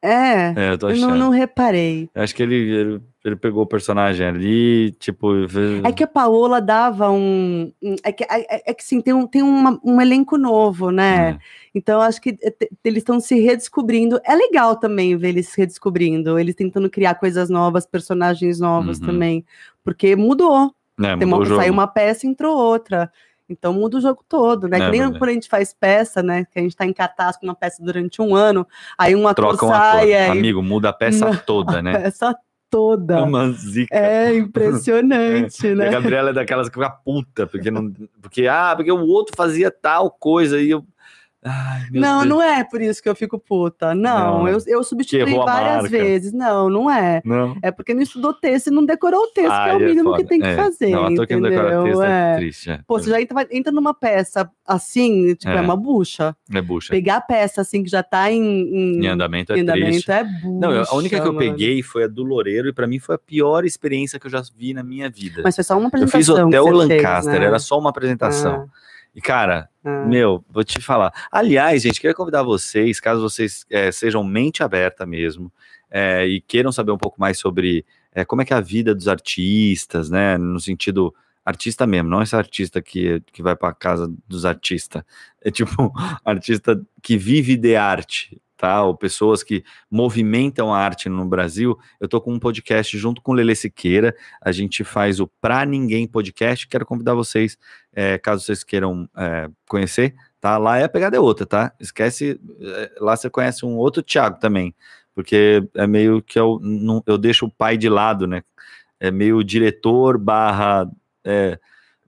É, É, eu tô eu achando. não, não reparei. Eu Acho que ele, ele, ele pegou o personagem ali, tipo. É que a Paola dava um. É que, é, é que sim, tem, um, tem uma- um elenco novo, né? É. Então, acho que te- eles estão se redescobrindo. É legal também ver eles se redescobrindo, eles tentando criar coisas novas, personagens novos Uhum. também. Porque mudou. É, Tem mudou uma, saiu uma peça, entrou outra. Então muda o jogo todo, né? É, que nem verdade. quando a gente faz peça, né? Que a gente tá em cartaz com uma peça durante um ano, aí um ator Troca um sai, ator. aí Amigo, muda a peça Não, toda, a né? peça toda. É uma zica. É impressionante, A né? Gabriela é daquelas que fica puta, porque não. Porque, ah, porque o outro fazia tal coisa e eu. Ai, Não, Deus. não é por isso que eu fico puta. Não, Não, eu, eu substituí várias vezes. Não, não é. Não. É porque não estudou texto e não decorou o texto, que é o Ai, mínimo que foda. tem que É. fazer. Não, que não decora entendeu? texto é É. triste. É, Pô, você já entra, entra numa peça assim, tipo, é, É. uma bucha. é bucha. Pegar a peça assim que já tá em, em, Em andamento é em andamento triste. é bucha. Não, eu- a única que eu mano. peguei foi a do Loureiro e pra mim foi a pior experiência que eu já vi na minha vida. Mas foi só uma eu apresentação. fiz que Hotel você fez, Lancaster, né? era só uma apresentação. E, cara, Ah, meu, vou te falar. Aliás, gente, queria convidar vocês, caso vocês eh, sejam mente aberta mesmo, eh, e queiram saber um pouco mais sobre eh, como é que é a vida dos artistas, né? No sentido artista mesmo, não esse artista que, que vai pra casa dos artistas. É tipo artista que vive de arte, tá? Ou pessoas que movimentam a arte no Brasil. Eu tô com um podcast junto com o Lele Siqueira. A gente faz o Pra Ninguém Podcast. Quero convidar vocês, eh, caso vocês queiram eh, conhecer, tá? Lá é a pegada é outra, tá? Esquece, eh, lá você conhece um outro Thiago também, porque é meio que eu, não, eu deixo o pai de lado, né? É meio diretor barra. É,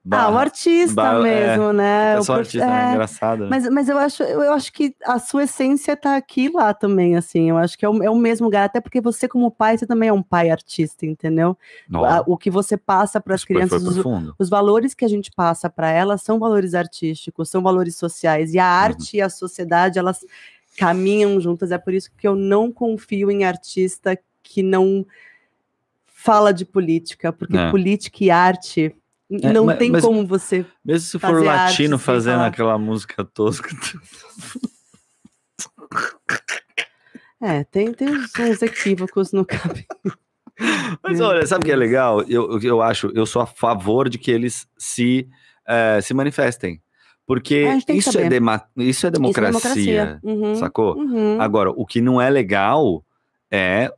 Ah, o barra artista ba- é, mesmo, né? é O só prof- artista, é, é, engraçado. né? Mas, mas eu, acho, eu, acho que a sua essência tá aqui e lá também, assim. Eu acho que é o, é o mesmo lugar, até porque você, como pai, você também é um pai artista, entendeu? Nossa, o que você passa para as crianças, os, os valores que a gente passa para elas são valores artísticos, são valores sociais. Uhum. E a arte e a sociedade, elas caminham juntas. É por isso que eu não confio em artista que não fala de política, porque É. política e arte É, não mas- tem mas- como você. Mesmo se for latino fazendo falar. aquela música tosca. É, tem, tem uns, uns equívocos no caminho. Mas É. olha, sabe o que é legal? Eu, eu acho, eu sou a favor de que eles se, eh, se manifestem. Porque É, a gente tem que isso é, isso é democracia, Isso é democracia. Uhum, sacou? uhum. Agora, o que não é legal é.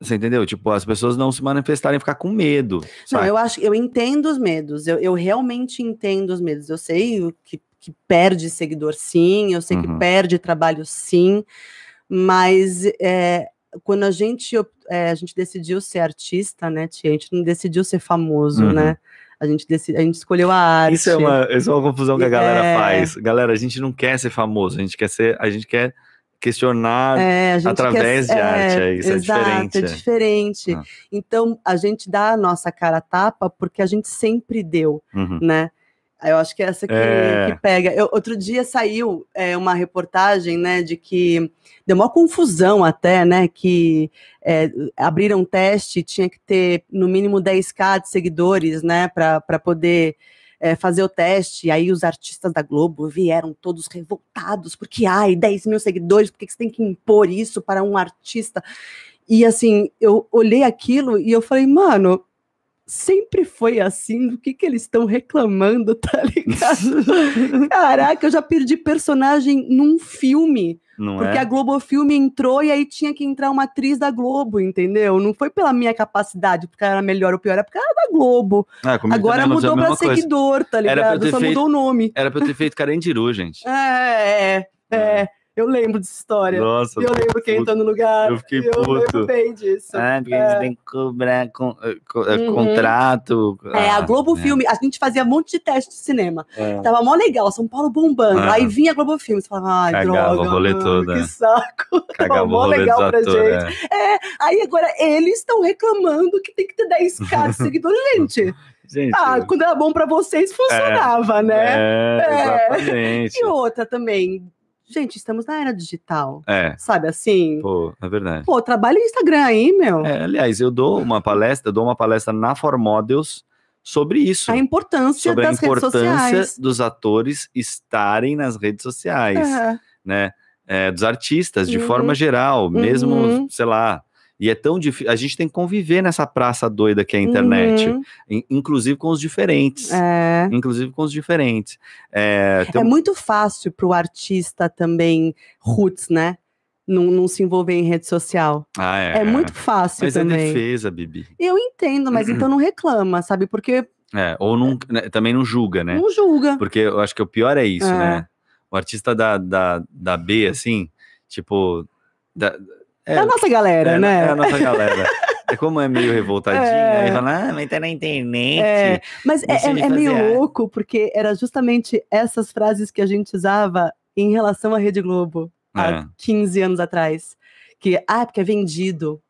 Você entendeu? Tipo, as pessoas não se manifestarem e ficar com medo. Não, sabe? eu acho, eu entendo os medos. Eu, eu realmente entendo os medos. Eu sei que, que perde seguidor, sim. Eu sei Uhum. que perde trabalho, sim. Mas é, quando a gente, é, a gente decidiu ser artista, né, tia? A gente não decidiu ser famoso, Uhum. né? A gente, decidi, a gente escolheu a arte. Isso é uma, isso é uma confusão que a galera É. faz. Galera, a gente não quer ser famoso, a gente quer ser, a gente quer questionar. É, através quer- de arte, é isso, é exato, diferente, É é. diferente. Ah. Então, a gente dá a nossa cara a tapa porque a gente sempre deu, Uhum. né? Eu acho que é essa que, É. que pega. Eu- outro dia saiu é, uma reportagem, né, de que deu uma confusão até, né, que é, abriram um teste, tinha que ter no mínimo 10k de seguidores, né, para poder é, fazer o teste. E aí os artistas da Globo vieram todos revoltados, porque, ai, 10 mil seguidores, por que você tem que impor isso para um artista? E assim, eu olhei aquilo e eu falei, mano, sempre foi assim, do que que eles estão reclamando, tá ligado? Caraca, eu já perdi personagem num filme, Não porque é? a Globo Filme entrou e aí tinha que entrar uma atriz da Globo, entendeu? Não foi pela minha capacidade, porque era melhor ou pior, é porque era da Globo. Ah, Agora mudou pra coisa. seguidor, tá Era ligado? Só feito- mudou o nome. Era pra eu ter feito Carandiru, gente. É, é, é. Eu lembro dessa história. Nossa, eu lembro quem puto. entrou no lugar. Eu fiquei Eu puto. lembro bem disso. Ah, porque É. eles têm que cobrar com, eh, co- eh, Uhum. contrato. É, a Ah, Globo é. Filme, a gente fazia um monte de teste de cinema. É. Tava mó legal, São Paulo bombando. Ah. Aí vinha a Globo Filme, você falava, ai, Cagava droga, o rolê mano, todo, que é. saco. Cagava o mó legal pra atores, gente. é. Aí agora eles estão reclamando que tem que ter 10k de seguidores. Gente, Gente, ah, quando era bom pra vocês, funcionava, né? é, É. exatamente. E outra também, gente, estamos na era digital, É, sabe assim? pô, é verdade. Pô, trabalha no Instagram aí, meu. É, aliás, eu dou uma palestra, dou uma palestra na For Models sobre isso. A importância Sobre a das redes importância dos atores estarem nas redes sociais. É. né? é, dos artistas, de Uhum. forma geral, mesmo, Uhum. sei lá. E é tão difícil. A gente tem que conviver nessa praça doida que é a internet, Uhum. in- inclusive com os diferentes. É. Inclusive com os diferentes. É, É um- muito fácil para o artista também, roots, né? Não, não se envolver em rede social. Ah, É, muito fácil Mas é também. defesa, Bibi. Eu entendo, mas então não reclama, sabe? Porque É, ou não, né, também não julga, né? não julga. Porque eu acho que o pior é isso, É. né? O artista da, da, da B, assim, tipo. Da, É, a nossa galera, é, né? É a nossa galera. É como é meio revoltadinha, É. aí fala, ah, mas tá na internet. É, mas é, é- é meio fazer louco, porque era justamente essas frases que a gente usava em relação à Rede Globo há É. 15 anos atrás. Que, ah, porque é vendido.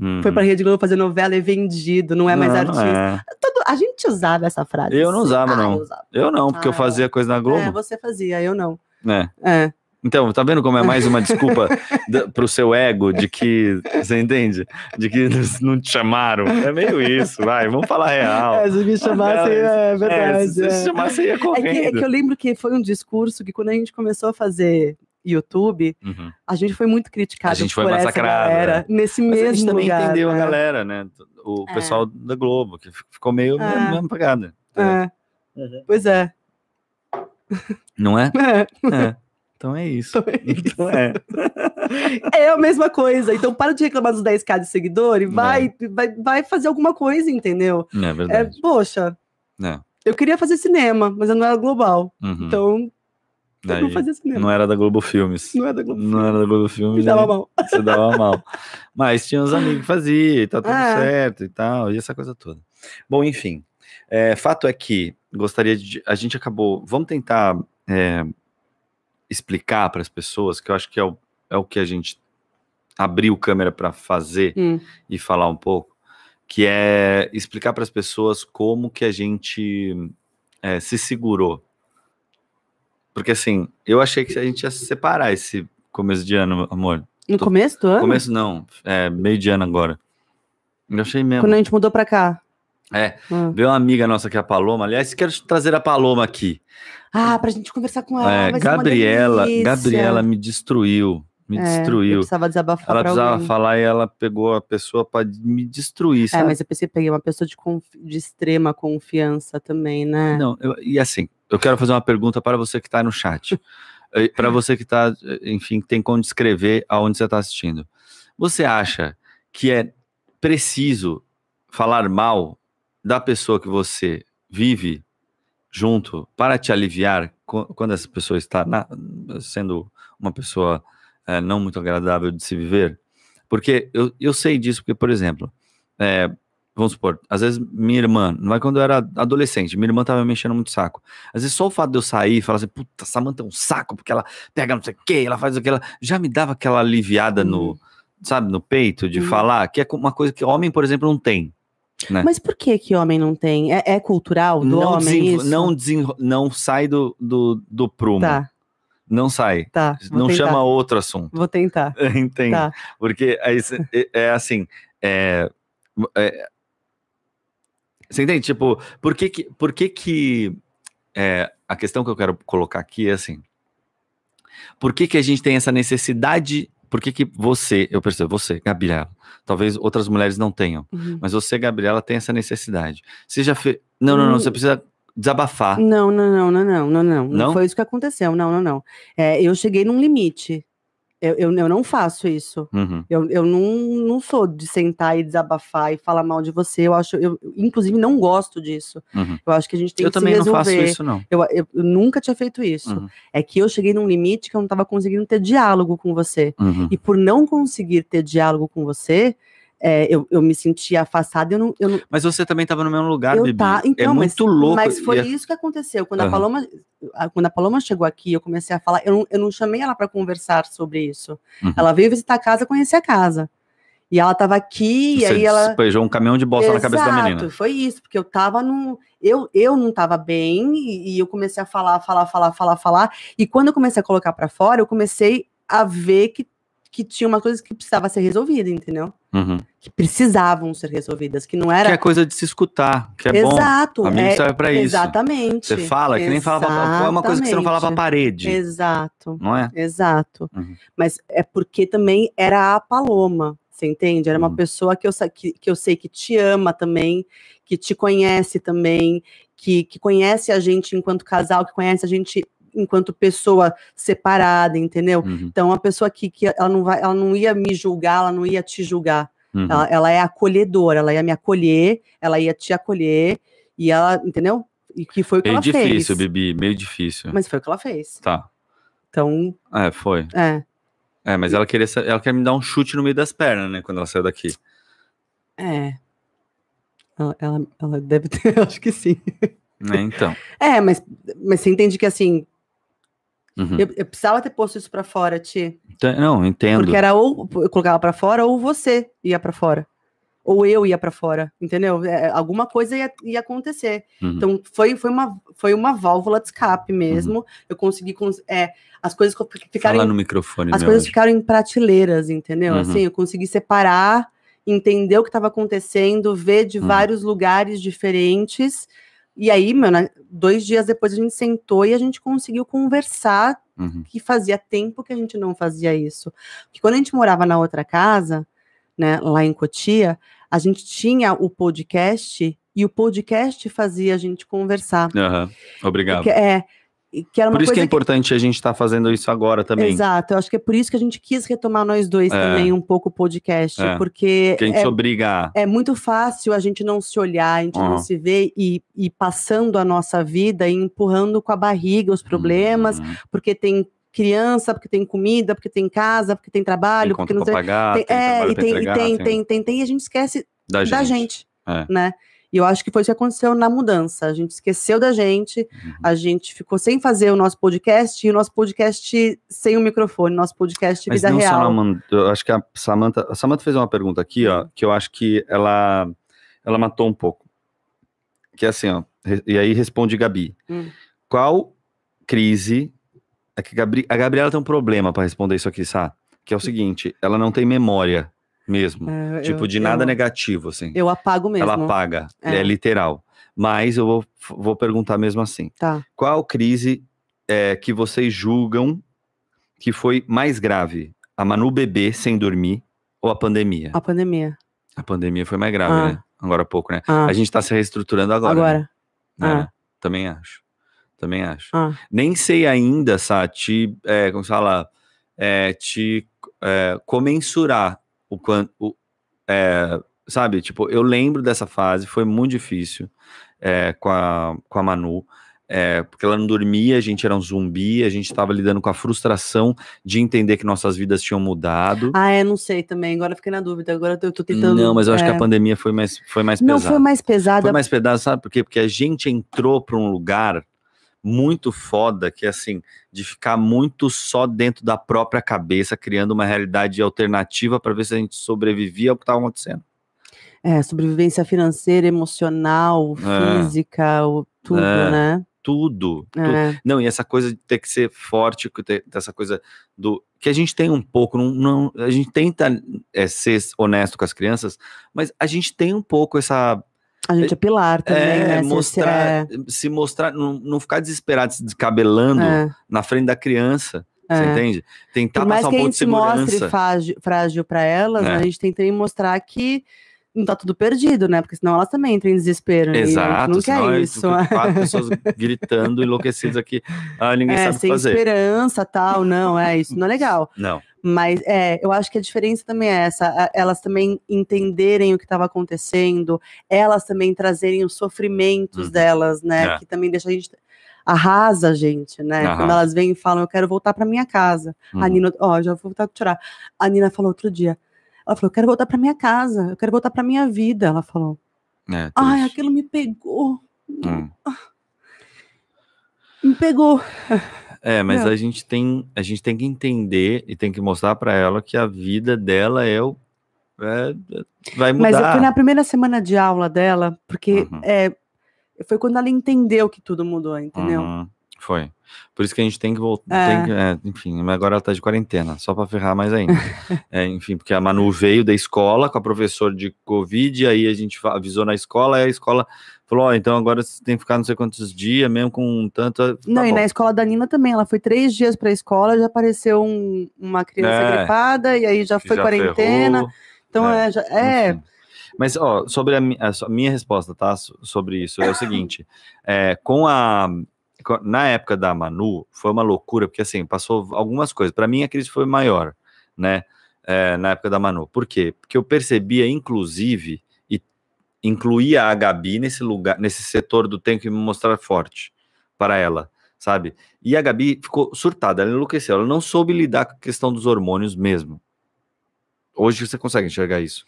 Uhum. Foi pra Rede Globo fazer novela, é vendido, não é mais Não, artista. é. Todo- a gente usava essa frase. Eu não usava, Ah, não. eu usava. Eu não, porque eu Ah, fazia coisa na Globo. É, você fazia, eu não. É. É. Então, tá vendo como é mais uma desculpa da, pro seu ego de que. Você entende? De que eles não te chamaram. É meio isso, vai, vamos falar real. É, se me chamassem, é É, verdade. se é. se chamasse, você ia É que, é correndo. que eu lembro que foi um discurso que quando a gente começou a fazer YouTube, Uhum. a gente foi muito criticado A gente foi massacrado, galera, nesse Mas mesmo a gente também lugar. entendeu a né? galera, né? O É. pessoal da Globo, que ficou meio É. na mesma pegada. É, pois é. Não é? É. É. Então é isso. Então é. É a mesma coisa. Então para de reclamar dos 10k de seguidor e vai, vai, vai fazer alguma coisa, entendeu? É É, verdade. poxa, É. eu queria fazer cinema, mas eu não era global. Uhum. Então, Daí, não fazia cinema. não era da Globo Filmes. Não é da Globo. Não era da Globo Filmes. Me dava aí mal. Você dava mal. Mas tinha uns amigos que faziam, e tá tudo É. certo e tal, e essa coisa toda. Bom, enfim. é, fato é que gostaria de. A gente acabou. Vamos tentar é, explicar para as pessoas, que eu acho que é o, é o que a gente abriu câmera para fazer Hum. e falar um pouco, que é explicar para as pessoas como que a gente é, se segurou. Porque assim, eu achei que a gente ia se separar esse começo de ano, amor. No Tô- começo do ano? Começo não, é meio de ano agora. Eu achei mesmo. Quando a gente mudou pra cá. É, Ah. veio uma amiga nossa que é a Paloma. Aliás, quero trazer a Paloma aqui. Ah, pra gente conversar com ela. É, Gabriela. Gabriela me destruiu. Me É, destruiu. precisava desabafar Ela precisava alguém. falar e ela pegou a pessoa pra me destruir, É, sabe? mas eu pensei, peguei uma pessoa de, de extrema confiança também, né? Não, eu- e assim, eu quero fazer uma pergunta para você que está no chat. para você que está, enfim, que tem como descrever aonde você está assistindo. Você acha que é preciso falar mal da pessoa que você vive junto para te aliviar quando essa pessoa está na- sendo uma pessoa eh, não muito agradável de se viver? Porque eu, eu sei disso, porque, por exemplo, eh, vamos supor, às vezes minha irmã, não é quando eu era adolescente, minha irmã tava me mexendo muito saco. Às vezes só o fato de eu sair e falar assim, puta, Samanta é um saco, porque ela pega não sei o que, ela faz aquilo, já me dava aquela aliviada no, sabe, no peito de Uhum. falar, que é uma coisa que homem, por exemplo, não tem. Né? Mas por que que homem não tem? É, é cultural do não, homem isso? não, não sai do, do, do prumo. Tá, Não sai. tá. não tentar. chama outro assunto. Vou tentar. Entende? Tá. Porque aí é, é assim. É, é- você entende? Tipo, por que que. Por que, que é, a questão que eu quero colocar aqui é assim. Por que, que a gente tem essa necessidade? Por que, que você, eu percebo, você, Gabriela, talvez outras mulheres não tenham, Uhum. mas você, Gabriela, tem essa necessidade. Você já fez. Não, não, não, você precisa desabafar. Não, não, não, não, não, não, não. Não? Não foi isso que aconteceu. Não, não, não. É, eu cheguei num limite. Eu, eu, eu não faço isso. Uhum. Eu, eu não, não sou de sentar e desabafar e falar mal de você. Eu acho, eu, inclusive, não gosto disso. Uhum. Eu acho que a gente tem Eu que também se não resolver. faço isso, não. Eu, eu, eu nunca tinha feito isso. Uhum. É que eu cheguei num limite que eu não estava conseguindo ter diálogo com você. Uhum. E por não conseguir ter diálogo com você, é, eu, eu me sentia afastada. Eu não, eu não, Mas você também estava no mesmo lugar, eu Bibi. tá, então, é mas, muito louco. mas foi e é- isso que aconteceu. Quando, Aham. a Paloma, quando a Paloma chegou aqui, eu comecei a falar. Eu não, eu não chamei ela para conversar sobre isso. Uhum. Ela veio visitar a casa, conhecer a casa. E ela estava aqui, e Você aí ela. despejou um caminhão de bosta na cabeça da menina. Exato, foi isso, porque eu tava no. Eu, eu não tava bem, e, e eu comecei a falar, falar, falar, falar, falar. E quando eu comecei a colocar para fora, eu comecei a ver que, que tinha uma coisa que precisava ser resolvida, entendeu? Uhum. Que precisavam ser resolvidas, que não era. Que é coisa de se escutar, que é bom. Exato. Amigo é- serve pra isso. Exatamente. Você fala, que nem fala pra, é uma coisa que você não fala pra parede, Exato. não é? Exato. Uhum. Mas é porque também era a Paloma, você entende? Era uma Uhum. pessoa que eu, que, que eu sei que te ama também, que te conhece também, que, que conhece a gente enquanto casal, que conhece a gente enquanto pessoa separada, entendeu? Uhum. Então, uma pessoa que, que ela, não vai, ela não ia me julgar, ela não ia te julgar. Uhum. Ela, ela é acolhedora, ela ia me acolher, ela ia te acolher, e ela, entendeu? E que foi o que Meio ela difícil, fez. Bibi, meio difícil. Mas foi o que ela fez. Tá. Então, É, foi. é. É, mas ela queria, ela quer me dar um chute no meio das pernas, né, quando ela saiu daqui. É. Ela, ela, ela deve ter, acho que sim. Né, então. É, mas, mas você entende que assim, Uhum. eu, eu precisava ter posto isso pra fora, Ti. Não, entendo. Porque era ou eu colocava pra fora ou você ia pra fora. Ou eu ia pra fora, entendeu? É, alguma coisa ia, ia acontecer. Uhum. Então foi, foi, uma, foi uma válvula de escape mesmo. Eu consegui. cons- é, as coisas co- ficaram. Fala no microfone, as coisas anjo. ficaram em prateleiras, entendeu? Uhum. Assim, eu consegui separar, entender o que estava acontecendo, ver de Uhum. vários lugares diferentes. E aí, meu, né, dois dias depois a gente sentou e a gente conseguiu conversar, Uhum. que fazia tempo que a gente não fazia isso. Porque quando a gente morava na outra casa, né, lá em Cotia, a gente tinha o podcast e o podcast fazia a gente conversar. Aham. Obrigado. Que, é, que era uma Por isso que é importante a gente estar fazendo isso agora também. Exato, eu acho que é por isso que a gente quis retomar nós dois É. também um pouco o podcast, É. porque Que a gente é, obriga é muito fácil a gente não se olhar, a gente Uhum. não se ver e, e passando a nossa vida e empurrando com a barriga os problemas, Uhum. porque tem criança, porque tem comida, porque tem casa, porque tem trabalho, Tem porque não sei. pagar, Tem, tem, é, e tem, e entregar, tem, tem, tem, tem, e a gente esquece da gente. da gente, É. né? E eu acho que foi isso que aconteceu na mudança. A gente esqueceu da gente, Uhum. a gente ficou sem fazer o nosso podcast e o nosso podcast sem o microfone, nosso podcast Mas vida não só real. na man- eu acho que a Samantha, a Samantha fez uma pergunta aqui, ó, que eu acho que ela ela matou um pouco. Que é assim, ó, e aí responde Gabi. Hum. Qual crise é que Gabri- a Gabriela tem um problema para responder isso aqui, sabe? Que é o seguinte, ela não tem memória mesmo, É, tipo eu- de nada eu, negativo assim. Eu apago mesmo. ela apaga, é. É. literal. Mas eu vou, vou perguntar mesmo assim. Tá. Qual crise é, que vocês julgam que foi mais grave? A Manu bebê sem dormir ou a pandemia? A pandemia. A pandemia foi mais grave, Ah. né? Agora há pouco, né? Ah, A gente tá se reestruturando agora. né? agora. Né? Ah. Também acho. Também acho. Ah, Nem sei ainda, Sati, é, como se fala, é, te é, comensurar o quanto. É, sabe, tipo, eu lembro dessa fase, foi muito difícil é, com, a, com a Manu. é, porque ela não dormia, a gente era um zumbi, a gente estava lidando com a frustração de entender que nossas vidas tinham mudado. Ah, é, não sei também. Agora fiquei na dúvida. Agora eu tô tentando. não, mas eu acho que é. a pandemia foi mais, foi mais Não, pesada. foi mais pesada. Foi mais pesado, sabe por quê? Porque a gente entrou para um lugar muito foda, que é assim, de ficar muito só dentro da própria cabeça, criando uma realidade alternativa para ver se a gente sobrevivia ao que estava acontecendo. É, sobrevivência financeira, emocional, É. física, tudo, É. né? Tudo. tudo. É. Não, e essa coisa de ter que ser forte, ter, essa coisa do. Que a gente tem um pouco, não, não- a gente tenta é, ser honesto com as crianças, mas a gente tem um pouco essa A gente é pilar também, é, né? Se- se- mostrar, se mostrar, não, não ficar desesperado, se descabelando é, na frente da criança, é. você entende? Tentar Por mais passar que um a pouco de gente se mostre segurança. frágil, frágil para elas, né, É. a gente tem que mostrar que não tá tudo perdido, né? Porque senão elas também entram em desespero. né? A gente Exato, não quer é isso. quatro pessoas gritando, enlouquecidas aqui. Ah, ninguém É, sabe o que sem fazer. esperança, tal, não, é, isso não é legal. Não. Mas é, eu acho que a diferença também é essa, a- elas também entenderem o que estava acontecendo, elas também trazerem os sofrimentos Uhum. delas, né? É. Que também deixa a gente arrasa a gente, né? Quando Arrasa. elas vêm e falam, eu quero voltar para minha casa. A Uhum. Nina, ó, já vou voltar a chorar. A Nina falou outro dia. Ela falou, eu quero voltar para minha casa, eu quero voltar para minha vida. Ela falou, É, ai, aquilo me pegou, Hum. me pegou. É, mas Não. a gente tem, a gente tem que entender e tem que mostrar pra ela que a vida dela é o é- vai mudar. Mas eu fui na primeira semana de aula dela, porque Uhum. é, foi quando ela entendeu que tudo mudou, entendeu? Uhum. Foi. Por isso que a gente tem que voltar. É. enfim, mas agora ela tá de quarentena, só pra ferrar mais ainda. É, enfim, porque a Manu veio da escola com a professora de Covid, aí a gente avisou na escola, aí a escola falou: Ó, então agora você tem que ficar não sei quantos dias, mesmo com tanto. tá Não, e bom. na escola da Nina também. Ela foi três dias pra escola, já apareceu um- uma criança É. gripada, e aí já foi já quarentena. ferrou. Então, É, é, já- é, Enfim. Mas, ó, sobre a, a minha resposta, tá? so- Sobre isso, é o seguinte: é, com a. Na época da Manu, foi uma loucura, porque assim, passou algumas coisas. Para mim, a crise foi maior, né? é, na época da Manu. Por quê? Porque eu percebia, inclusive, e incluía a Gabi nesse lugar, nesse setor do tenho que me mostrar forte para ela, sabe? E a Gabi ficou surtada, ela enlouqueceu, ela não soube lidar com a questão dos hormônios mesmo. Hoje você consegue enxergar isso.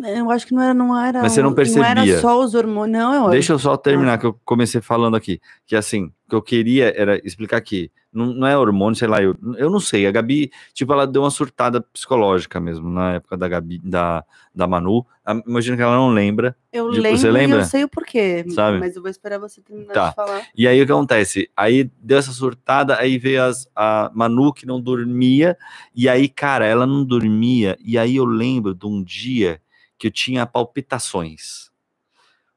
Eu acho que não era, não era. Mas você não Não era percebia. só os hormônios. Não, eu, Deixa eu só terminar, que eu comecei falando aqui. Que assim, o que eu queria era explicar aqui. Não, não é hormônio, sei lá, eu, eu não sei. A Gabi, tipo, ela deu uma surtada psicológica mesmo na época da Gabi, da, da Manu. A- Imagino que ela não lembra. eu de- lembro você lembra? eu sei o porquê. Sabe? Mas eu vou esperar você terminar Tá. de falar. E aí o que acontece? Aí deu essa surtada, aí veio as, a Manu que não dormia, e aí, cara, ela não dormia, e aí eu lembro de um dia que eu tinha palpitações.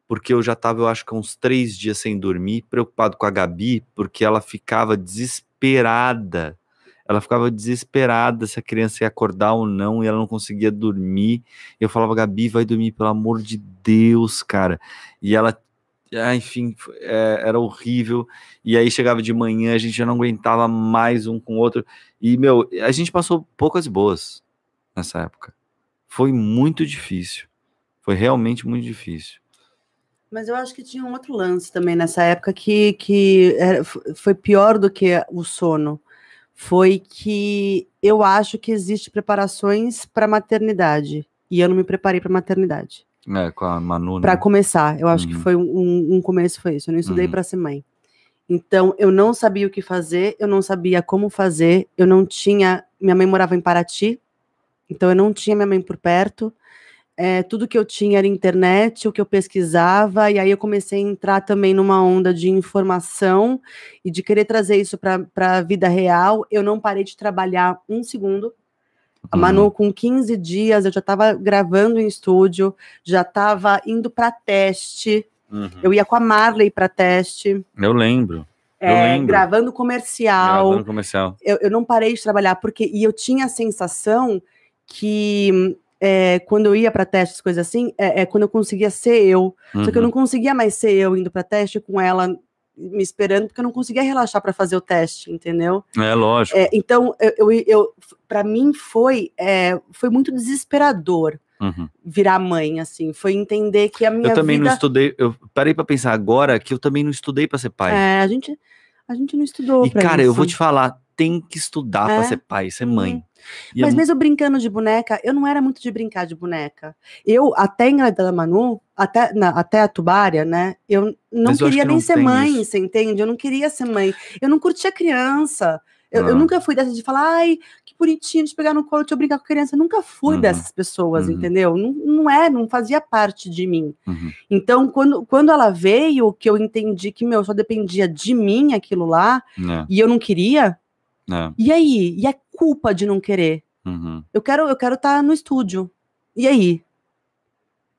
Porque eu já tava, eu acho que uns três dias sem dormir, preocupado com a Gabi, porque ela ficava desesperada. Ela ficava desesperada se a criança ia acordar ou não, e ela não conseguia dormir. Eu falava, Gabi, vai dormir, pelo amor de Deus, cara. E ela ah, enfim, é, era horrível. E aí chegava de manhã, a gente já não aguentava mais um com o outro. E, meu, a gente passou poucas boas nessa época. Foi muito difícil. Foi realmente muito difícil. Mas eu acho que tinha um outro lance também nessa época que, que era- foi pior do que o sono. Foi que eu acho que existe preparações para maternidade. E eu não me preparei para maternidade. É, com a Manu, né? Para começar, eu acho que Uhum. foi um, um começo foi isso. Eu não estudei Uhum. para ser mãe. Então, eu não sabia o que fazer, eu não sabia como fazer, eu não tinha. Minha mãe morava em Paraty, então eu não tinha minha mãe por perto. É, tudo que eu tinha era internet, o que eu pesquisava, e aí eu comecei a entrar também numa onda de informação e de querer trazer isso para a vida real. Eu não parei de trabalhar um segundo. A Uhum. Manu, com 15 dias, eu já estava gravando em estúdio, já estava indo para teste. Uhum. Eu ia com a Marley para teste, Eu lembro. Eu é, lembro. gravando comercial. Gravando comercial. Eu, eu não parei de trabalhar, porque e eu tinha a sensação que é, quando eu ia para testes, coisas assim, é, é quando eu conseguia ser eu. Só que eu Uhum. não conseguia mais ser eu indo para teste com ela me esperando, porque eu não conseguia relaxar para fazer o teste, entendeu? É lógico. É, então, eu, eu, eu para mim foi é, foi muito desesperador Uhum. virar mãe, assim, foi entender que a minha Eu também não vida estudei. Eu parei pra pensar agora que eu também não estudei pra ser pai. é, a gente a gente não estudou e, cara, isso. eu vou te falar, tem que estudar pra É. ser pai, ser mãe. Uhum. Mas mesmo brincando de boneca, eu não era muito de brincar de boneca. Eu, até engravidar da Manu, até, na- até a Tubária, né? Eu não eu queria que nem não ser mãe, isso. você entende? Eu não queria ser mãe. Eu não curtia criança. Eu, eu Ah. nunca fui dessa de falar, ai, que bonitinho de pegar no colo, de eu brincar com criança. Eu nunca fui Uhum. dessas pessoas, Uhum. entendeu? Não, não é, não fazia parte de mim. Uhum. Então, quando, quando ela veio, que eu entendi que, meu, só dependia de mim aquilo lá, É, e eu não queria, é. e aí? E a culpa de não querer? Uhum. Eu quero eu quero estar no estúdio. E aí?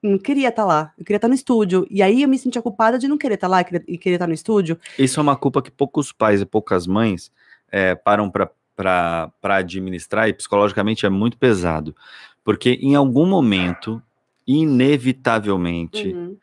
Eu Não queria estar lá. Eu queria estar no estúdio. E aí eu me sentia culpada de não querer estar lá e querer, e querer estar no estúdio. Isso é uma culpa que poucos pais e poucas mães é, param para administrar e psicologicamente é muito pesado. Porque em algum momento, inevitavelmente, Uhum.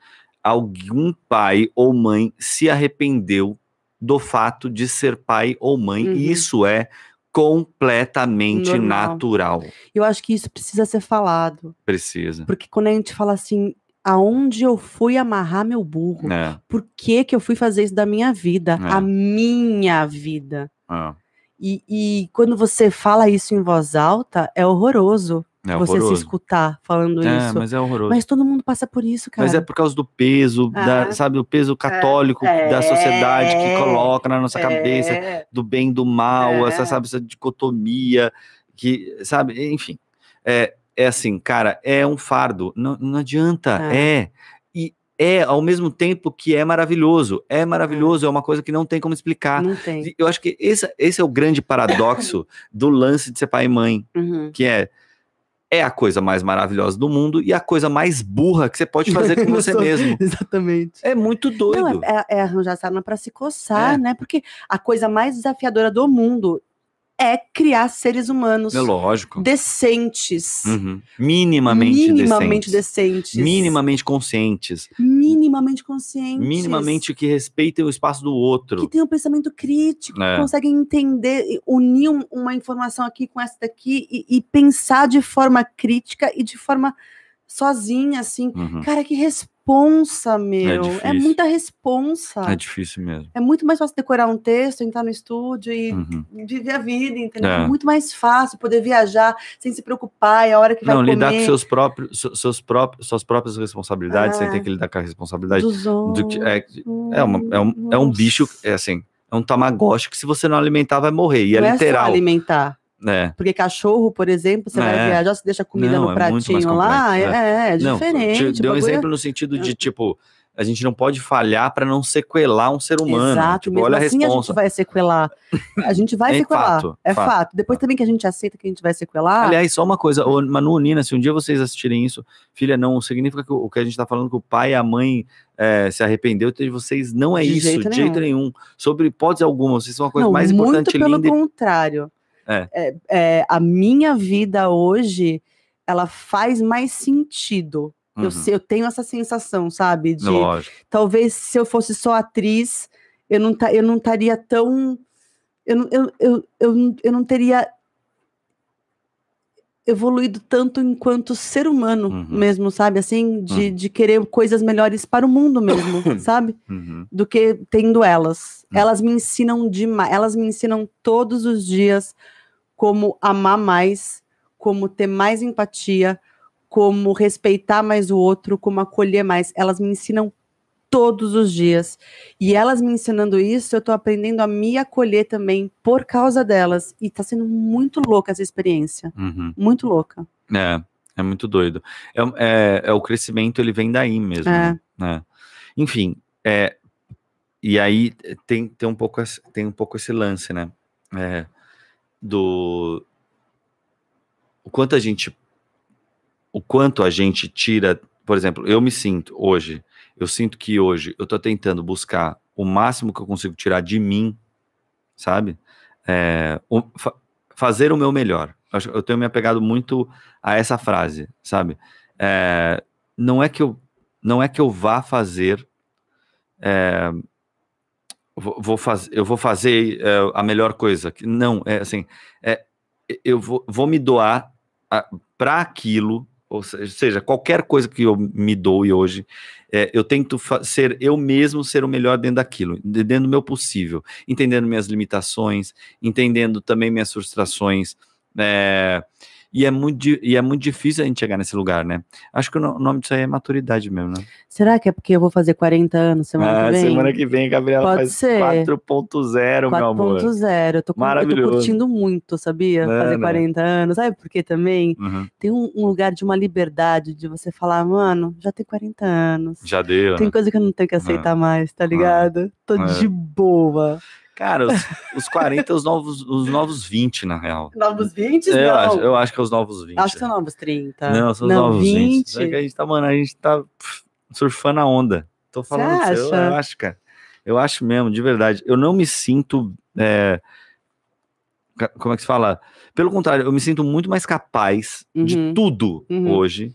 algum pai ou mãe se arrependeu do fato de ser pai ou mãe, Uhum. e isso é completamente Normal. natural. Eu acho que isso precisa ser falado. Precisa. Porque quando a gente fala assim, aonde eu fui amarrar meu burro? É, Por que, que eu fui fazer isso da minha vida? É. A minha vida. é, E, e quando você fala isso em voz alta, é horroroso é você horroroso. se escutar falando É, isso. mas é horroroso. Mas todo mundo passa por isso, cara. Mas é por causa do peso, da- Ah. sabe, o peso católico É, da sociedade que é, coloca na nossa É, cabeça do bem e do mal, É. essa, sabe, essa dicotomia, que, sabe, enfim. É, é assim, cara, é um fardo, não, não adianta, É. é. E é ao mesmo tempo que é maravilhoso. É maravilhoso, é uma coisa que não tem como explicar. Não tem. Eu acho que esse, esse é o grande paradoxo do lance de ser pai e mãe, Uhum. que é é a coisa mais maravilhosa do mundo e a coisa mais burra que você pode fazer com você mesmo. Exatamente. É muito doido. Não, é, é- é arranjar sarna para se coçar, É. né? Porque a coisa mais desafiadora do mundo é criar seres humanos É lógico. decentes. Uhum. Minimamente, minimamente decentes. decentes. Minimamente conscientes. minimamente conscientes. Minimamente que respeitem o espaço do outro. que tem um pensamento crítico, É. que conseguem entender, unir um- uma informação aqui com essa daqui e, e pensar de forma crítica e de forma sozinha, assim. Uhum. Cara, que responsa, meu. É, difícil. muita responsa. É difícil mesmo. É muito mais fácil decorar um texto, entrar no estúdio e Uhum. viver a vida, entendeu? É. É. muito mais fácil poder viajar sem se preocupar, é a hora que vai Não, comer. lidar com seus próprios, se- seus próprios, suas próprias responsabilidades, sem É. ter que lidar com a responsabilidade dos do é, outros. é, uma- é um, é um bicho, é assim, é um tamagotchi que se você não alimentar vai morrer. E é Não é só literal. alimentar. É. Porque cachorro, por exemplo, você É. vai viajar, você deixa a comida Não, no é muito pratinho lá, complexo, é, é, Não, diferente. te- deu um é- exemplo no sentido de, tipo, a gente não pode falhar para não sequelar um ser humano. Exato, tipo, olha a assim a gente responsa. vai sequelar. A gente vai É sequelar. fato, é fato. fato. Depois também que a gente aceita que a gente vai sequelar. Aliás, só uma coisa, Manu, Nina, se um dia vocês assistirem isso, filha, não significa que o que a gente tá falando que o pai e a mãe é, se arrependeu de vocês, não é De isso, jeito de jeito nenhum. Sobre hipótese alguma, vocês são a coisa não, mais muito importante, pelo linda contrário. É. É, é, a minha vida hoje, ela faz mais sentido. Eu, Uhum. sei- eu tenho essa sensação, sabe? De Lógico. talvez se eu fosse só atriz, eu não eu não estaria tão. Eu, não- eu, eu, eu, eu não teria evoluído tanto enquanto ser humano Uhum. mesmo, sabe? Assim, de, Uhum. de querer coisas melhores para o mundo mesmo, sabe? Uhum. Do que tendo elas. Uhum. Elas me ensinam demais, elas me ensinam todos os dias como amar mais, como ter mais empatia, como respeitar mais o outro, como acolher mais. Elas me ensinam todos os dias. E elas me ensinando isso, eu tô aprendendo a me acolher também por causa delas. E tá sendo muito louca essa experiência. Uhum. Muito louca. É, é muito doido. É, é, é o crescimento, ele vem daí mesmo. É. né? É. Enfim, é, e aí tem, tem, um pouco, esse- tem um pouco esse lance, né? É, do o quanto a gente o quanto a gente tira, por exemplo, eu me sinto hoje, eu sinto que hoje eu tô tentando buscar o máximo que eu consigo tirar de mim, sabe? É, o- fa- fazer o meu melhor. Eu tenho me apegado muito a essa frase, sabe? É, não é que eu não é que eu vá fazer é, vou, vou faz, eu vou fazer é, a melhor coisa não é assim é, eu vou, vou me doar para aquilo ou se- seja qualquer coisa que eu me doe hoje é, eu tento ser eu mesmo ser o melhor dentro daquilo de- dentro do meu possível entendendo minhas limitações entendendo também minhas frustrações é, e é muito e é muito difícil a gente chegar nesse lugar né acho que o no- nome disso aí é maturidade mesmo né Será que é porque eu vou fazer 40 anos semana ah, que vem? semana que vem, Gabriela Pode faz ser. 4.0, meu amor. 4.0. Eu tô, com- eu tô Maravilhoso. curtindo muito, sabia? Fazer né? 40 anos. Sabe por quê também? Uhum. Tem um, um lugar de uma liberdade de você falar, mano, já tem 40 anos. Já deu, Tem né? coisa que eu não tenho que aceitar mais, tá ligado? Tô É. de boa. Cara, os, os 40 é os novos, os novos 20, na real. Novos 20? Eu não. acho, eu acho que é os novos 20. Acho que são novos 30. Não, são os novos 20. 20. Só que a gente tá, mano, a gente tá surfando a onda. Tô falando pra você, eu, acha? eu acho, cara. Eu acho mesmo, de verdade. Eu não me sinto. é, como é que se fala? Pelo contrário, eu me sinto muito mais capaz de Uhum. tudo Uhum. hoje. Eu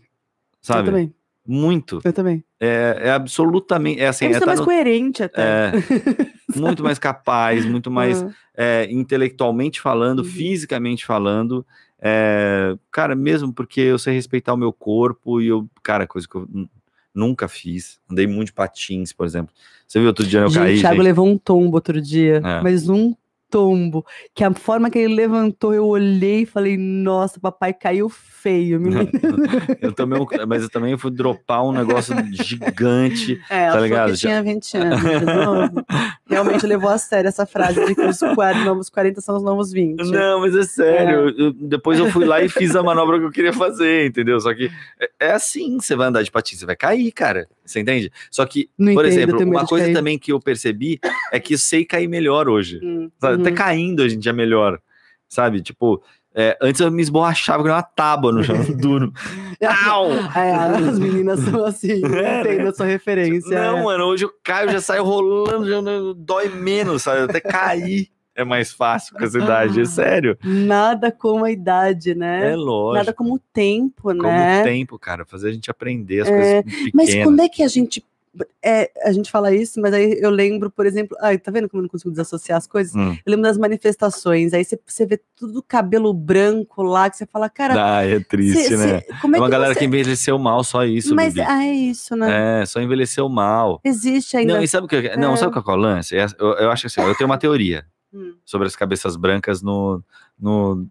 Sabe? também. Muito. Eu também. É, é absolutamente. É assim, é, tá mais no- coerente até. é, muito mais capaz, muito mais Ah, é, intelectualmente falando, Uhum. fisicamente falando. é, cara, mesmo porque eu sei respeitar o meu corpo e eu, cara, coisa que eu nu- nunca fiz. Andei muito de patins, por exemplo. Você viu outro dia eu gente, caí, o Thiago gente? levou um tombo outro dia, É. mas um tombo. Que a forma que ele levantou, eu olhei e falei, nossa, papai caiu feio, menino. Eu também, mas eu também fui dropar um negócio gigante. É, Tá ligado? que tinha 20 anos. Realmente levou a sério essa frase de que os 40, novos 40 são os novos 20. Não, mas é sério. eu- depois eu fui lá e fiz a manobra que eu queria fazer, entendeu? Só que é, é assim, você vai andar de patins, você vai cair, cara. Você entende? Só que, Não por entendo, exemplo, uma coisa também que eu percebi é que eu sei cair melhor hoje. Hum? Até uhum. caindo a gente é melhor. Sabe? Tipo, é, antes eu me esborrachava com uma tábua no chão duro. Au! É, as meninas são assim, É, entendo né? a sua referência. Não, é. mano, hoje eu caio, já saio rolando, já dói menos, sabe? Até cair é mais fácil com essa idade, é sério. Nada como a idade, É, né? lógico. Nada como o tempo, Como né? o tempo, cara, fazer a gente aprender as É, coisas pequenas. Mas quando é que a gente. É, a gente fala isso, mas aí eu lembro, por exemplo. Ai, tá vendo como eu não consigo desassociar as coisas? Hum. Eu lembro das manifestações. Aí você, vê tudo cabelo branco lá, que você fala, cara. Ah, é triste, cê- né? cê- como É é, uma que galera você... que envelheceu mal, só isso, Mas Bibi. ah, é isso, né? É, só envelheceu mal. Existe ainda. Não, e sabe o que? eu- Não, É. sabe qual que é o lance? É- Eu, eu acho assim, eu tenho uma teoria Hum. sobre as cabeças brancas no, no,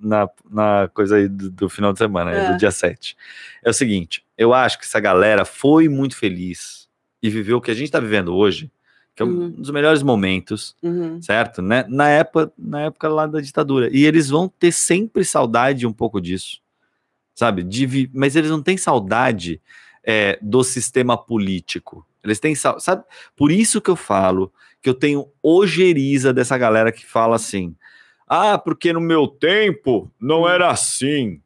na, na coisa aí do, do final de semana, É. do dia 7. É o seguinte, eu acho que essa galera foi muito feliz e viveu o que a gente tá vivendo hoje, que é um Uhum. dos melhores momentos, Uhum. certo? Né? Na, época, na época lá da ditadura. E eles vão ter sempre saudade um pouco disso, sabe? De Mas eles não têm saudade é, do sistema político. Eles têm saudade, sabe? Por isso que eu falo que eu tenho ojeriza dessa galera que fala assim: ah, porque no meu tempo não era assim.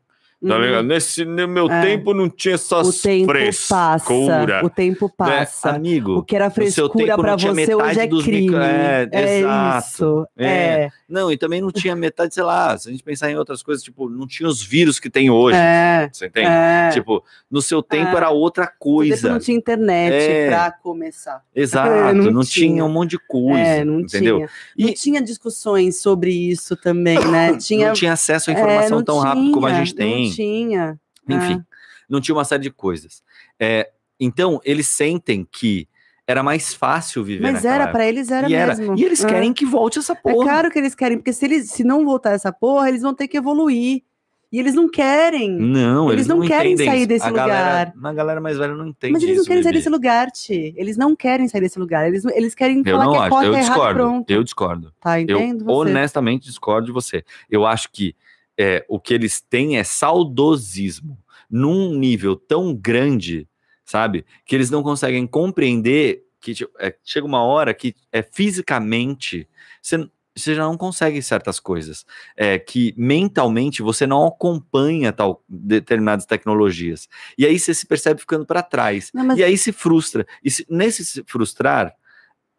Tá Uhum. ligado? Nesse, no meu É. tempo não tinha essas O tempo passa. frescura. O tempo né? passa. Amigo, O que era seu frescura não tinha você hoje metade é dos crime. micro- é, exato. isso. É. É. Não, e também não tinha metade, sei lá, se a gente pensar em outras coisas, tipo, não tinha os vírus que tem hoje. É. Você entende? é. Tipo, no seu tempo É. era outra coisa. não tinha internet É. pra começar. Exato, É, não, não tinha. tinha. um monte de coisa. é, não entendeu? tinha. Não E- tinha discussões sobre isso também, né? Tinha, Não tinha acesso à é, informação não tão rápido como a tinha, gente tem. Não tinha. Enfim, não tinha uma série de coisas. É, então, eles sentem que era mais fácil viver Mas era, época. pra eles era e, era. mesmo. e eles É. querem que volte essa É porra. claro que eles querem, porque se, eles, se não voltar essa porra, eles vão ter que evoluir. E eles não querem. Não, Eles eles, não querem entendem sair desse a Galera, lugar. a galera mais velha não entende Mas eles não isso, querem sair desse lugar, Ti. Eles não querem sair desse lugar. Eles, eles querem Eu falar não que é acho, cota eu e discordo. pronto. Eu discordo. Tá, Eu entendo você. honestamente discordo de você. Eu acho que é, o que eles têm é saudosismo num nível tão grande, sabe? Que eles não conseguem compreender que tipo, é, chega uma hora que é fisicamente você, você já não consegue certas coisas. É, que mentalmente você não acompanha tal determinadas tecnologias. E aí você se percebe ficando para trás. Não, mas- E aí se frustra. E se- nesse se frustrar,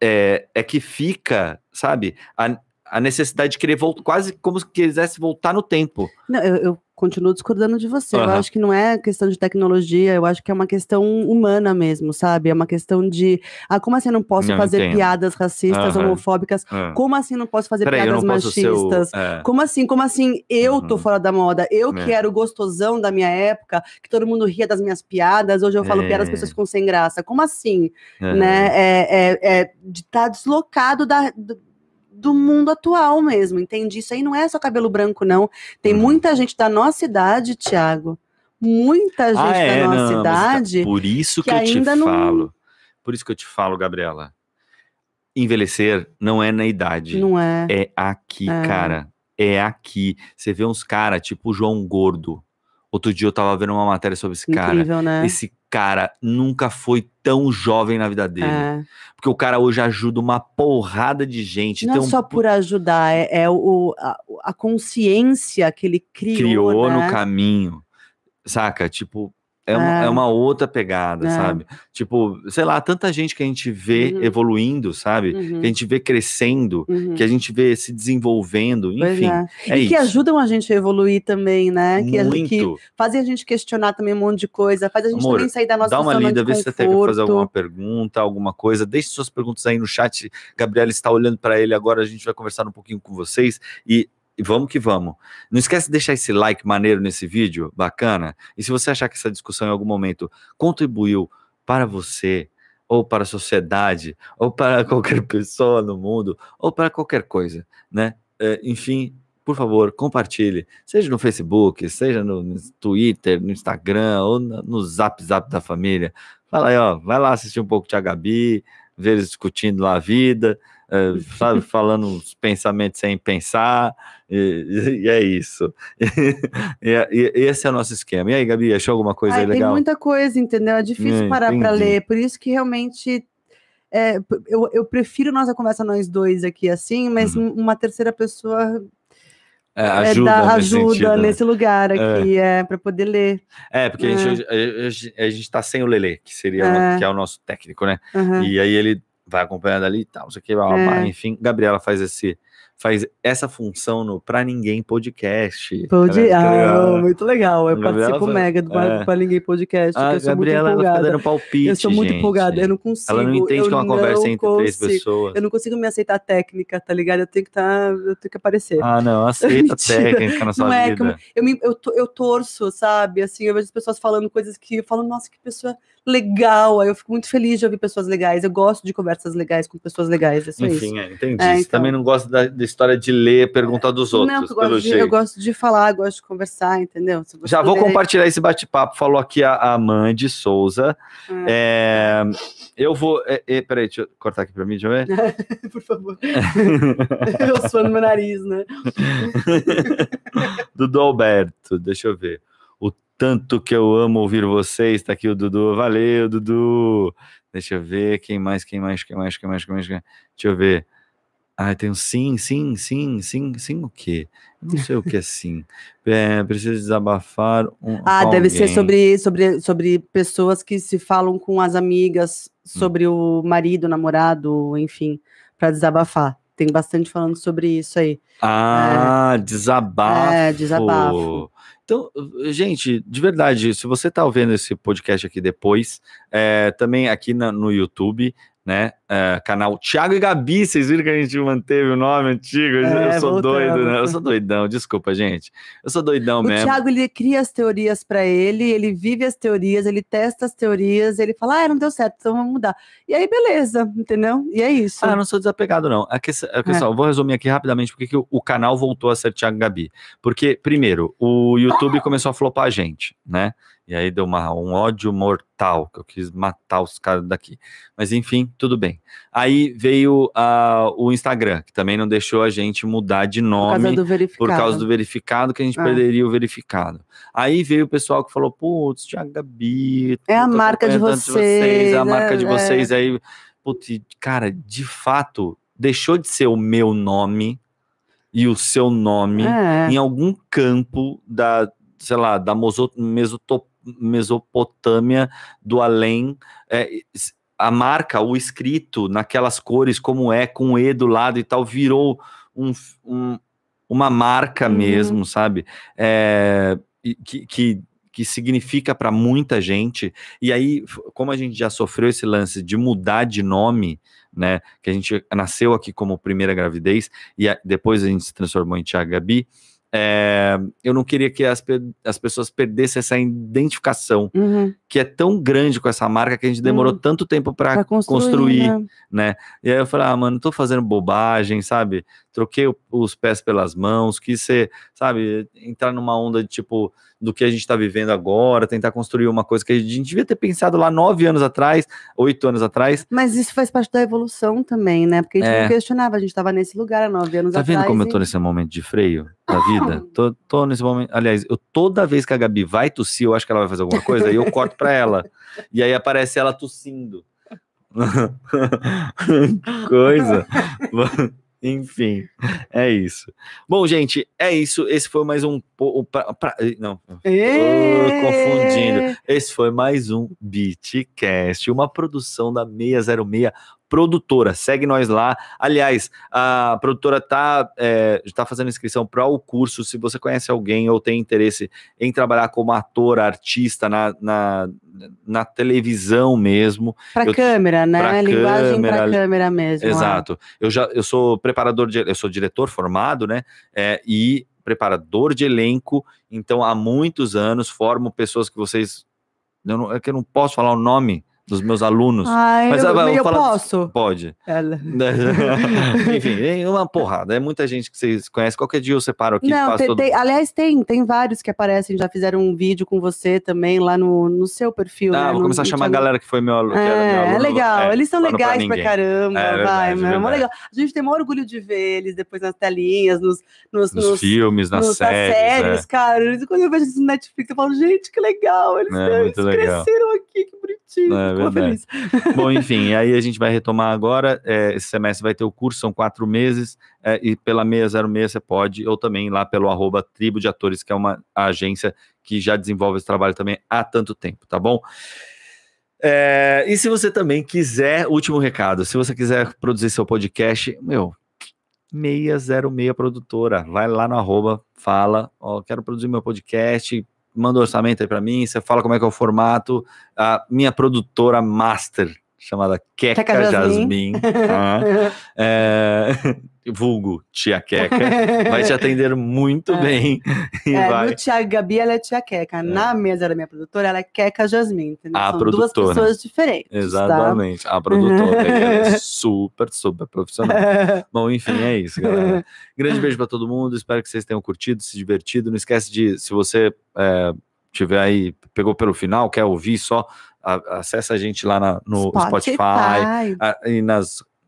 é, é que fica, sabe, a, a necessidade de querer voltar, quase como se quisesse voltar no tempo. Não, eu, eu continuo discordando de você. Eu Aham. acho que não é questão de tecnologia, eu acho que é uma questão humana mesmo, sabe? É uma questão de. Ah, como assim eu não posso Não, fazer entendo. piadas racistas, Aham. homofóbicas? Como assim não posso fazer Peraí, eu piadas ser o- machistas? é. Como assim? Como assim? Eu tô Uhum. fora da moda. Eu que É. era o gostosão da minha época, que todo mundo ria das minhas piadas. Hoje eu falo É. piadas, as pessoas ficam sem graça. Como assim? É. Né? É, é, é de estar deslocado da, do, do mundo atual mesmo. Entendi. Isso aí não é só cabelo branco, não. Tem Uhum. muita gente da nossa idade, Thiago. Muita gente Ah, é, da nossa não, tá- idade. Por isso que, que eu te não- falo. Por isso que eu te falo, Gabriela. Envelhecer não é na idade. Não é. É aqui, É. cara. É aqui. Você vê uns caras, tipo o João Gordo. Outro dia eu tava vendo uma matéria sobre esse cara. Incrível, né? Esse cara nunca foi tão jovem na vida dele. É. Porque o cara hoje ajuda uma porrada de gente. Não é um só por ajudar, é, é o, a, a consciência que ele criou, criou né? no caminho, saca? Tipo, é, uma, É. é uma outra pegada, É. sabe? Tipo, sei lá, tanta gente que a gente vê Uhum. evoluindo, sabe? Uhum, Que a gente vê crescendo, uhum. que a gente vê se desenvolvendo, enfim. é. É, e que isso. ajudam a gente a evoluir também, né? Que, Muito. que fazem a gente questionar também um monte de coisa, faz a gente Amor, também sair da nossa Dá uma lida, vê se você tem que fazer alguma pergunta, alguma coisa. Deixe suas perguntas aí no chat. Gabriela está olhando para ele agora. A gente vai conversar um pouquinho com vocês e, e vamos que vamos. Não esquece de deixar esse like maneiro nesse vídeo, bacana. E se você achar que essa discussão em algum momento contribuiu para você, ou para a sociedade, ou para qualquer pessoa no mundo, ou para qualquer coisa, né? É, enfim, por favor, compartilhe. Seja no Facebook, seja no Twitter, no Instagram, ou no Zap Zap da família. Fala aí, ó, vai lá assistir um pouco de Gabi, ver eles discutindo lá a vida, é, sabe, falando os pensamentos sem pensar, e, e é isso. e, e, esse é o nosso esquema. E aí, Gabi, achou alguma coisa Ai, aí legal? Tem muita coisa, entendeu? É difícil É, parar para ler, por isso que realmente é, eu, eu prefiro nossa conversa nós dois aqui assim, mas Uhum. um- uma terceira pessoa É, é, ajuda nesse ajuda sentido, né? nesse lugar aqui, é, para poder ler. É, porque a gente, a, a- a gente tá sem o Lelê, que seria o- É. que é o nosso técnico, né? Aham. E aí ele vai acompanhando ali e tal, não sei o que. É. enfim, Gabriela faz esse faz essa função no Pra Ninguém Podcast. É ah, muito legal. Eu Gabriela participo foi- mega do é. Para Ninguém Podcast, A eu sou Gabriela muito empolgada. dando palpite, Eu sou muito gente. empolgada, eu não consigo. Ela não entende eu que é uma conversa entre três consigo. pessoas. Eu não consigo me aceitar técnica, tá ligado? Eu tenho que tá, eu tenho que aparecer. Ah, não, aceita técnica na sua não é vida. eu, eu, me- eu, eu torço, sabe? Assim, eu vejo as pessoas falando coisas que eu falo, nossa, que pessoa legal. Aí eu fico muito feliz de ouvir pessoas legais. Eu gosto de conversas legais com pessoas legais. É só isso. Enfim, é, entendi. É, Você então. também não gosta da, da história de ler pergunta dos outros, não, eu pelo gosto, de, jeito. eu gosto de falar, gosto de conversar, entendeu? Você Já vou compartilhar esse bate-papo. Falou aqui a a Souza. É, eu vou. É, é, peraí, deixa eu cortar aqui pra mim, deixa eu ver. Por favor. eu sou no meu nariz, né? Dudu Alberto, deixa eu ver. Tanto que eu amo ouvir vocês, tá aqui o Dudu. Valeu, Dudu. Deixa eu ver, quem mais, quem mais, quem mais, quem mais, quem mais, quem mais? Deixa eu ver. Ah, tem um sim, sim, sim, sim, sim o quê? Não sei o que é sim. É, preciso desabafar. Um, Ah, deve ser alguém. sobre, sobre, sobre pessoas que se falam com as amigas sobre o marido, namorado, enfim, para desabafar. Tem bastante falando sobre isso aí. Ah, desabafo. É, desabafo. Então, gente, de verdade, se você tá ouvindo esse podcast aqui depois, é, também aqui na- no YouTube, né? É, canal Thiago e Gabi, vocês viram que a gente manteve o nome antigo? É, eu sou voltamos. doido, né? Eu sou doidão, desculpa, gente. Eu sou doidão O mesmo. Thiago, ele cria as teorias para ele, ele vive as teorias, ele testa as teorias, ele fala, ah, não deu certo, então vamos mudar. E aí, beleza, entendeu? E é isso. Ah, eu não sou desapegado, não. Questão, a questão- eu vou resumir aqui rapidamente porque que o, o canal voltou a ser Thiago e Gabi. Porque, primeiro, o YouTube começou a flopar a gente, né? E aí deu uma, um ódio mortal, que eu quis matar os caras daqui. Mas enfim, tudo bem. Aí veio ah, o Instagram, que também não deixou a gente mudar de por causa nome do verificado. por causa do verificado, que a gente Ah. perderia o verificado. Aí veio o pessoal que falou, putz, Thiago Gabi, É a marca de vocês, é a marca de é, vocês. Aí, putz, cara, de fato, deixou de ser o meu nome e o seu nome É. em algum campo da, sei lá, da moso- mesoto- Mesopotâmia do além. É, a marca, o escrito naquelas cores, como é, com E do lado e tal, virou um, um- uma marca Uhum. mesmo, sabe? É, que, que, que significa para muita gente. E aí, como a gente já sofreu esse lance de mudar de nome, né? Que a gente nasceu aqui como primeira gravidez e a- depois a gente se transformou em Tia Gabi. É, eu não queria que as, as pessoas perdessem essa identificação Uhum. que é tão grande com essa marca que a gente demorou Uhum. tanto tempo para Pra construir, né? né? E aí eu falei, ah, mano, tô fazendo bobagem, sabe? Troquei os pés pelas mãos, quis ser, sabe, entrar numa onda de tipo do que a gente tá vivendo agora, tentar construir uma coisa que a gente devia ter pensado lá nove anos atrás, oito anos atrás. Mas isso faz parte da evolução também, né? Porque a gente É. não questionava, a gente estava nesse lugar há nove anos Tá atrás. vendo como eu e- tô nesse momento de freio da vida? Tô, tô nesse momento. Aliás, eu toda vez que a Gabi vai tossir, eu acho que ela vai fazer alguma coisa, aí eu corto pra ela. E aí aparece ela tossindo. coisa. Enfim, é isso. Bom, gente, é isso. Esse foi mais um. o pra- pra- não, Ê! confundindo. esse foi mais um Beatcast, uma produção da 606 produtora. Segue nós lá. Aliás, a produtora tá, é, está fazendo inscrição para o curso. Se você conhece alguém ou tem interesse em trabalhar como ator, artista na, na, na televisão mesmo, eu- câmera, né? pra Linguagem câmera, câmera mesmo. é. Exato. Eu já eu sou preparador de eu sou diretor formado, né? É, e preparador de elenco. Então há muitos anos formo pessoas que vocês eu não, é que eu não posso falar o nome dos meus alunos. Ai, Mas eu, eu eu falar- posso. Pode. Ela. Enfim, é uma porrada. É muita gente que vocês conhecem. Qualquer dia eu separo aqui e Não, tem, todo. tem- aliás, tem, tem vários que aparecem, já fizeram um vídeo com você também lá no, no seu perfil. Ah, né? vou no- começar a chamar a galera que foi meu aluno. que era meu É, é aluno, legal, é, eles são Pra legais pra Ninguém. caramba, É, vai, verdade, meu, é verdade. legal. A gente tem maior orgulho de ver eles depois nas telinhas, nos, nos, Nos, nos- filmes, nas nos- séries. séries, é. cara. Quando eu vejo isso no Netflix, eu falo, gente, que legal, eles, É, eles legal. cresceram aqui, que bonitinho, É, ficou verdade. feliz. Bom, enfim, aí a gente vai retomar agora. é, esse semestre vai ter o curso, são quatro meses, é, e pela 606 você pode, ou também lá pelo arroba Tribo de Atores, que é uma agência que já desenvolve esse trabalho também há tanto tempo, tá bom? É, e se você também quiser, último recado, se você quiser produzir seu podcast, meu, 606 produtora, vai lá no arroba, fala, ó, quero produzir meu podcast, manda um orçamento aí pra mim, você fala como é que é o formato, a minha produtora master, chamada Queca Jasmin, tá? é, vulgo Tia Queca, vai te atender muito É. bem e É, vai... no Tia Gabi, ela é Tia Queca. Na mesa da minha produtora, ela é Queca Jasmin. Entendeu? A São duas produtora. pessoas diferentes. Exatamente, a produtora é super, super profissional. Tá? Bom, enfim, é isso, galera. Grande beijo pra todo mundo. Espero que vocês tenham curtido, se divertido. Não esquece de, se você é, tiver aí, pegou pelo final, quer ouvir só, a- acessa a gente lá na- no Spotify, a- e nas,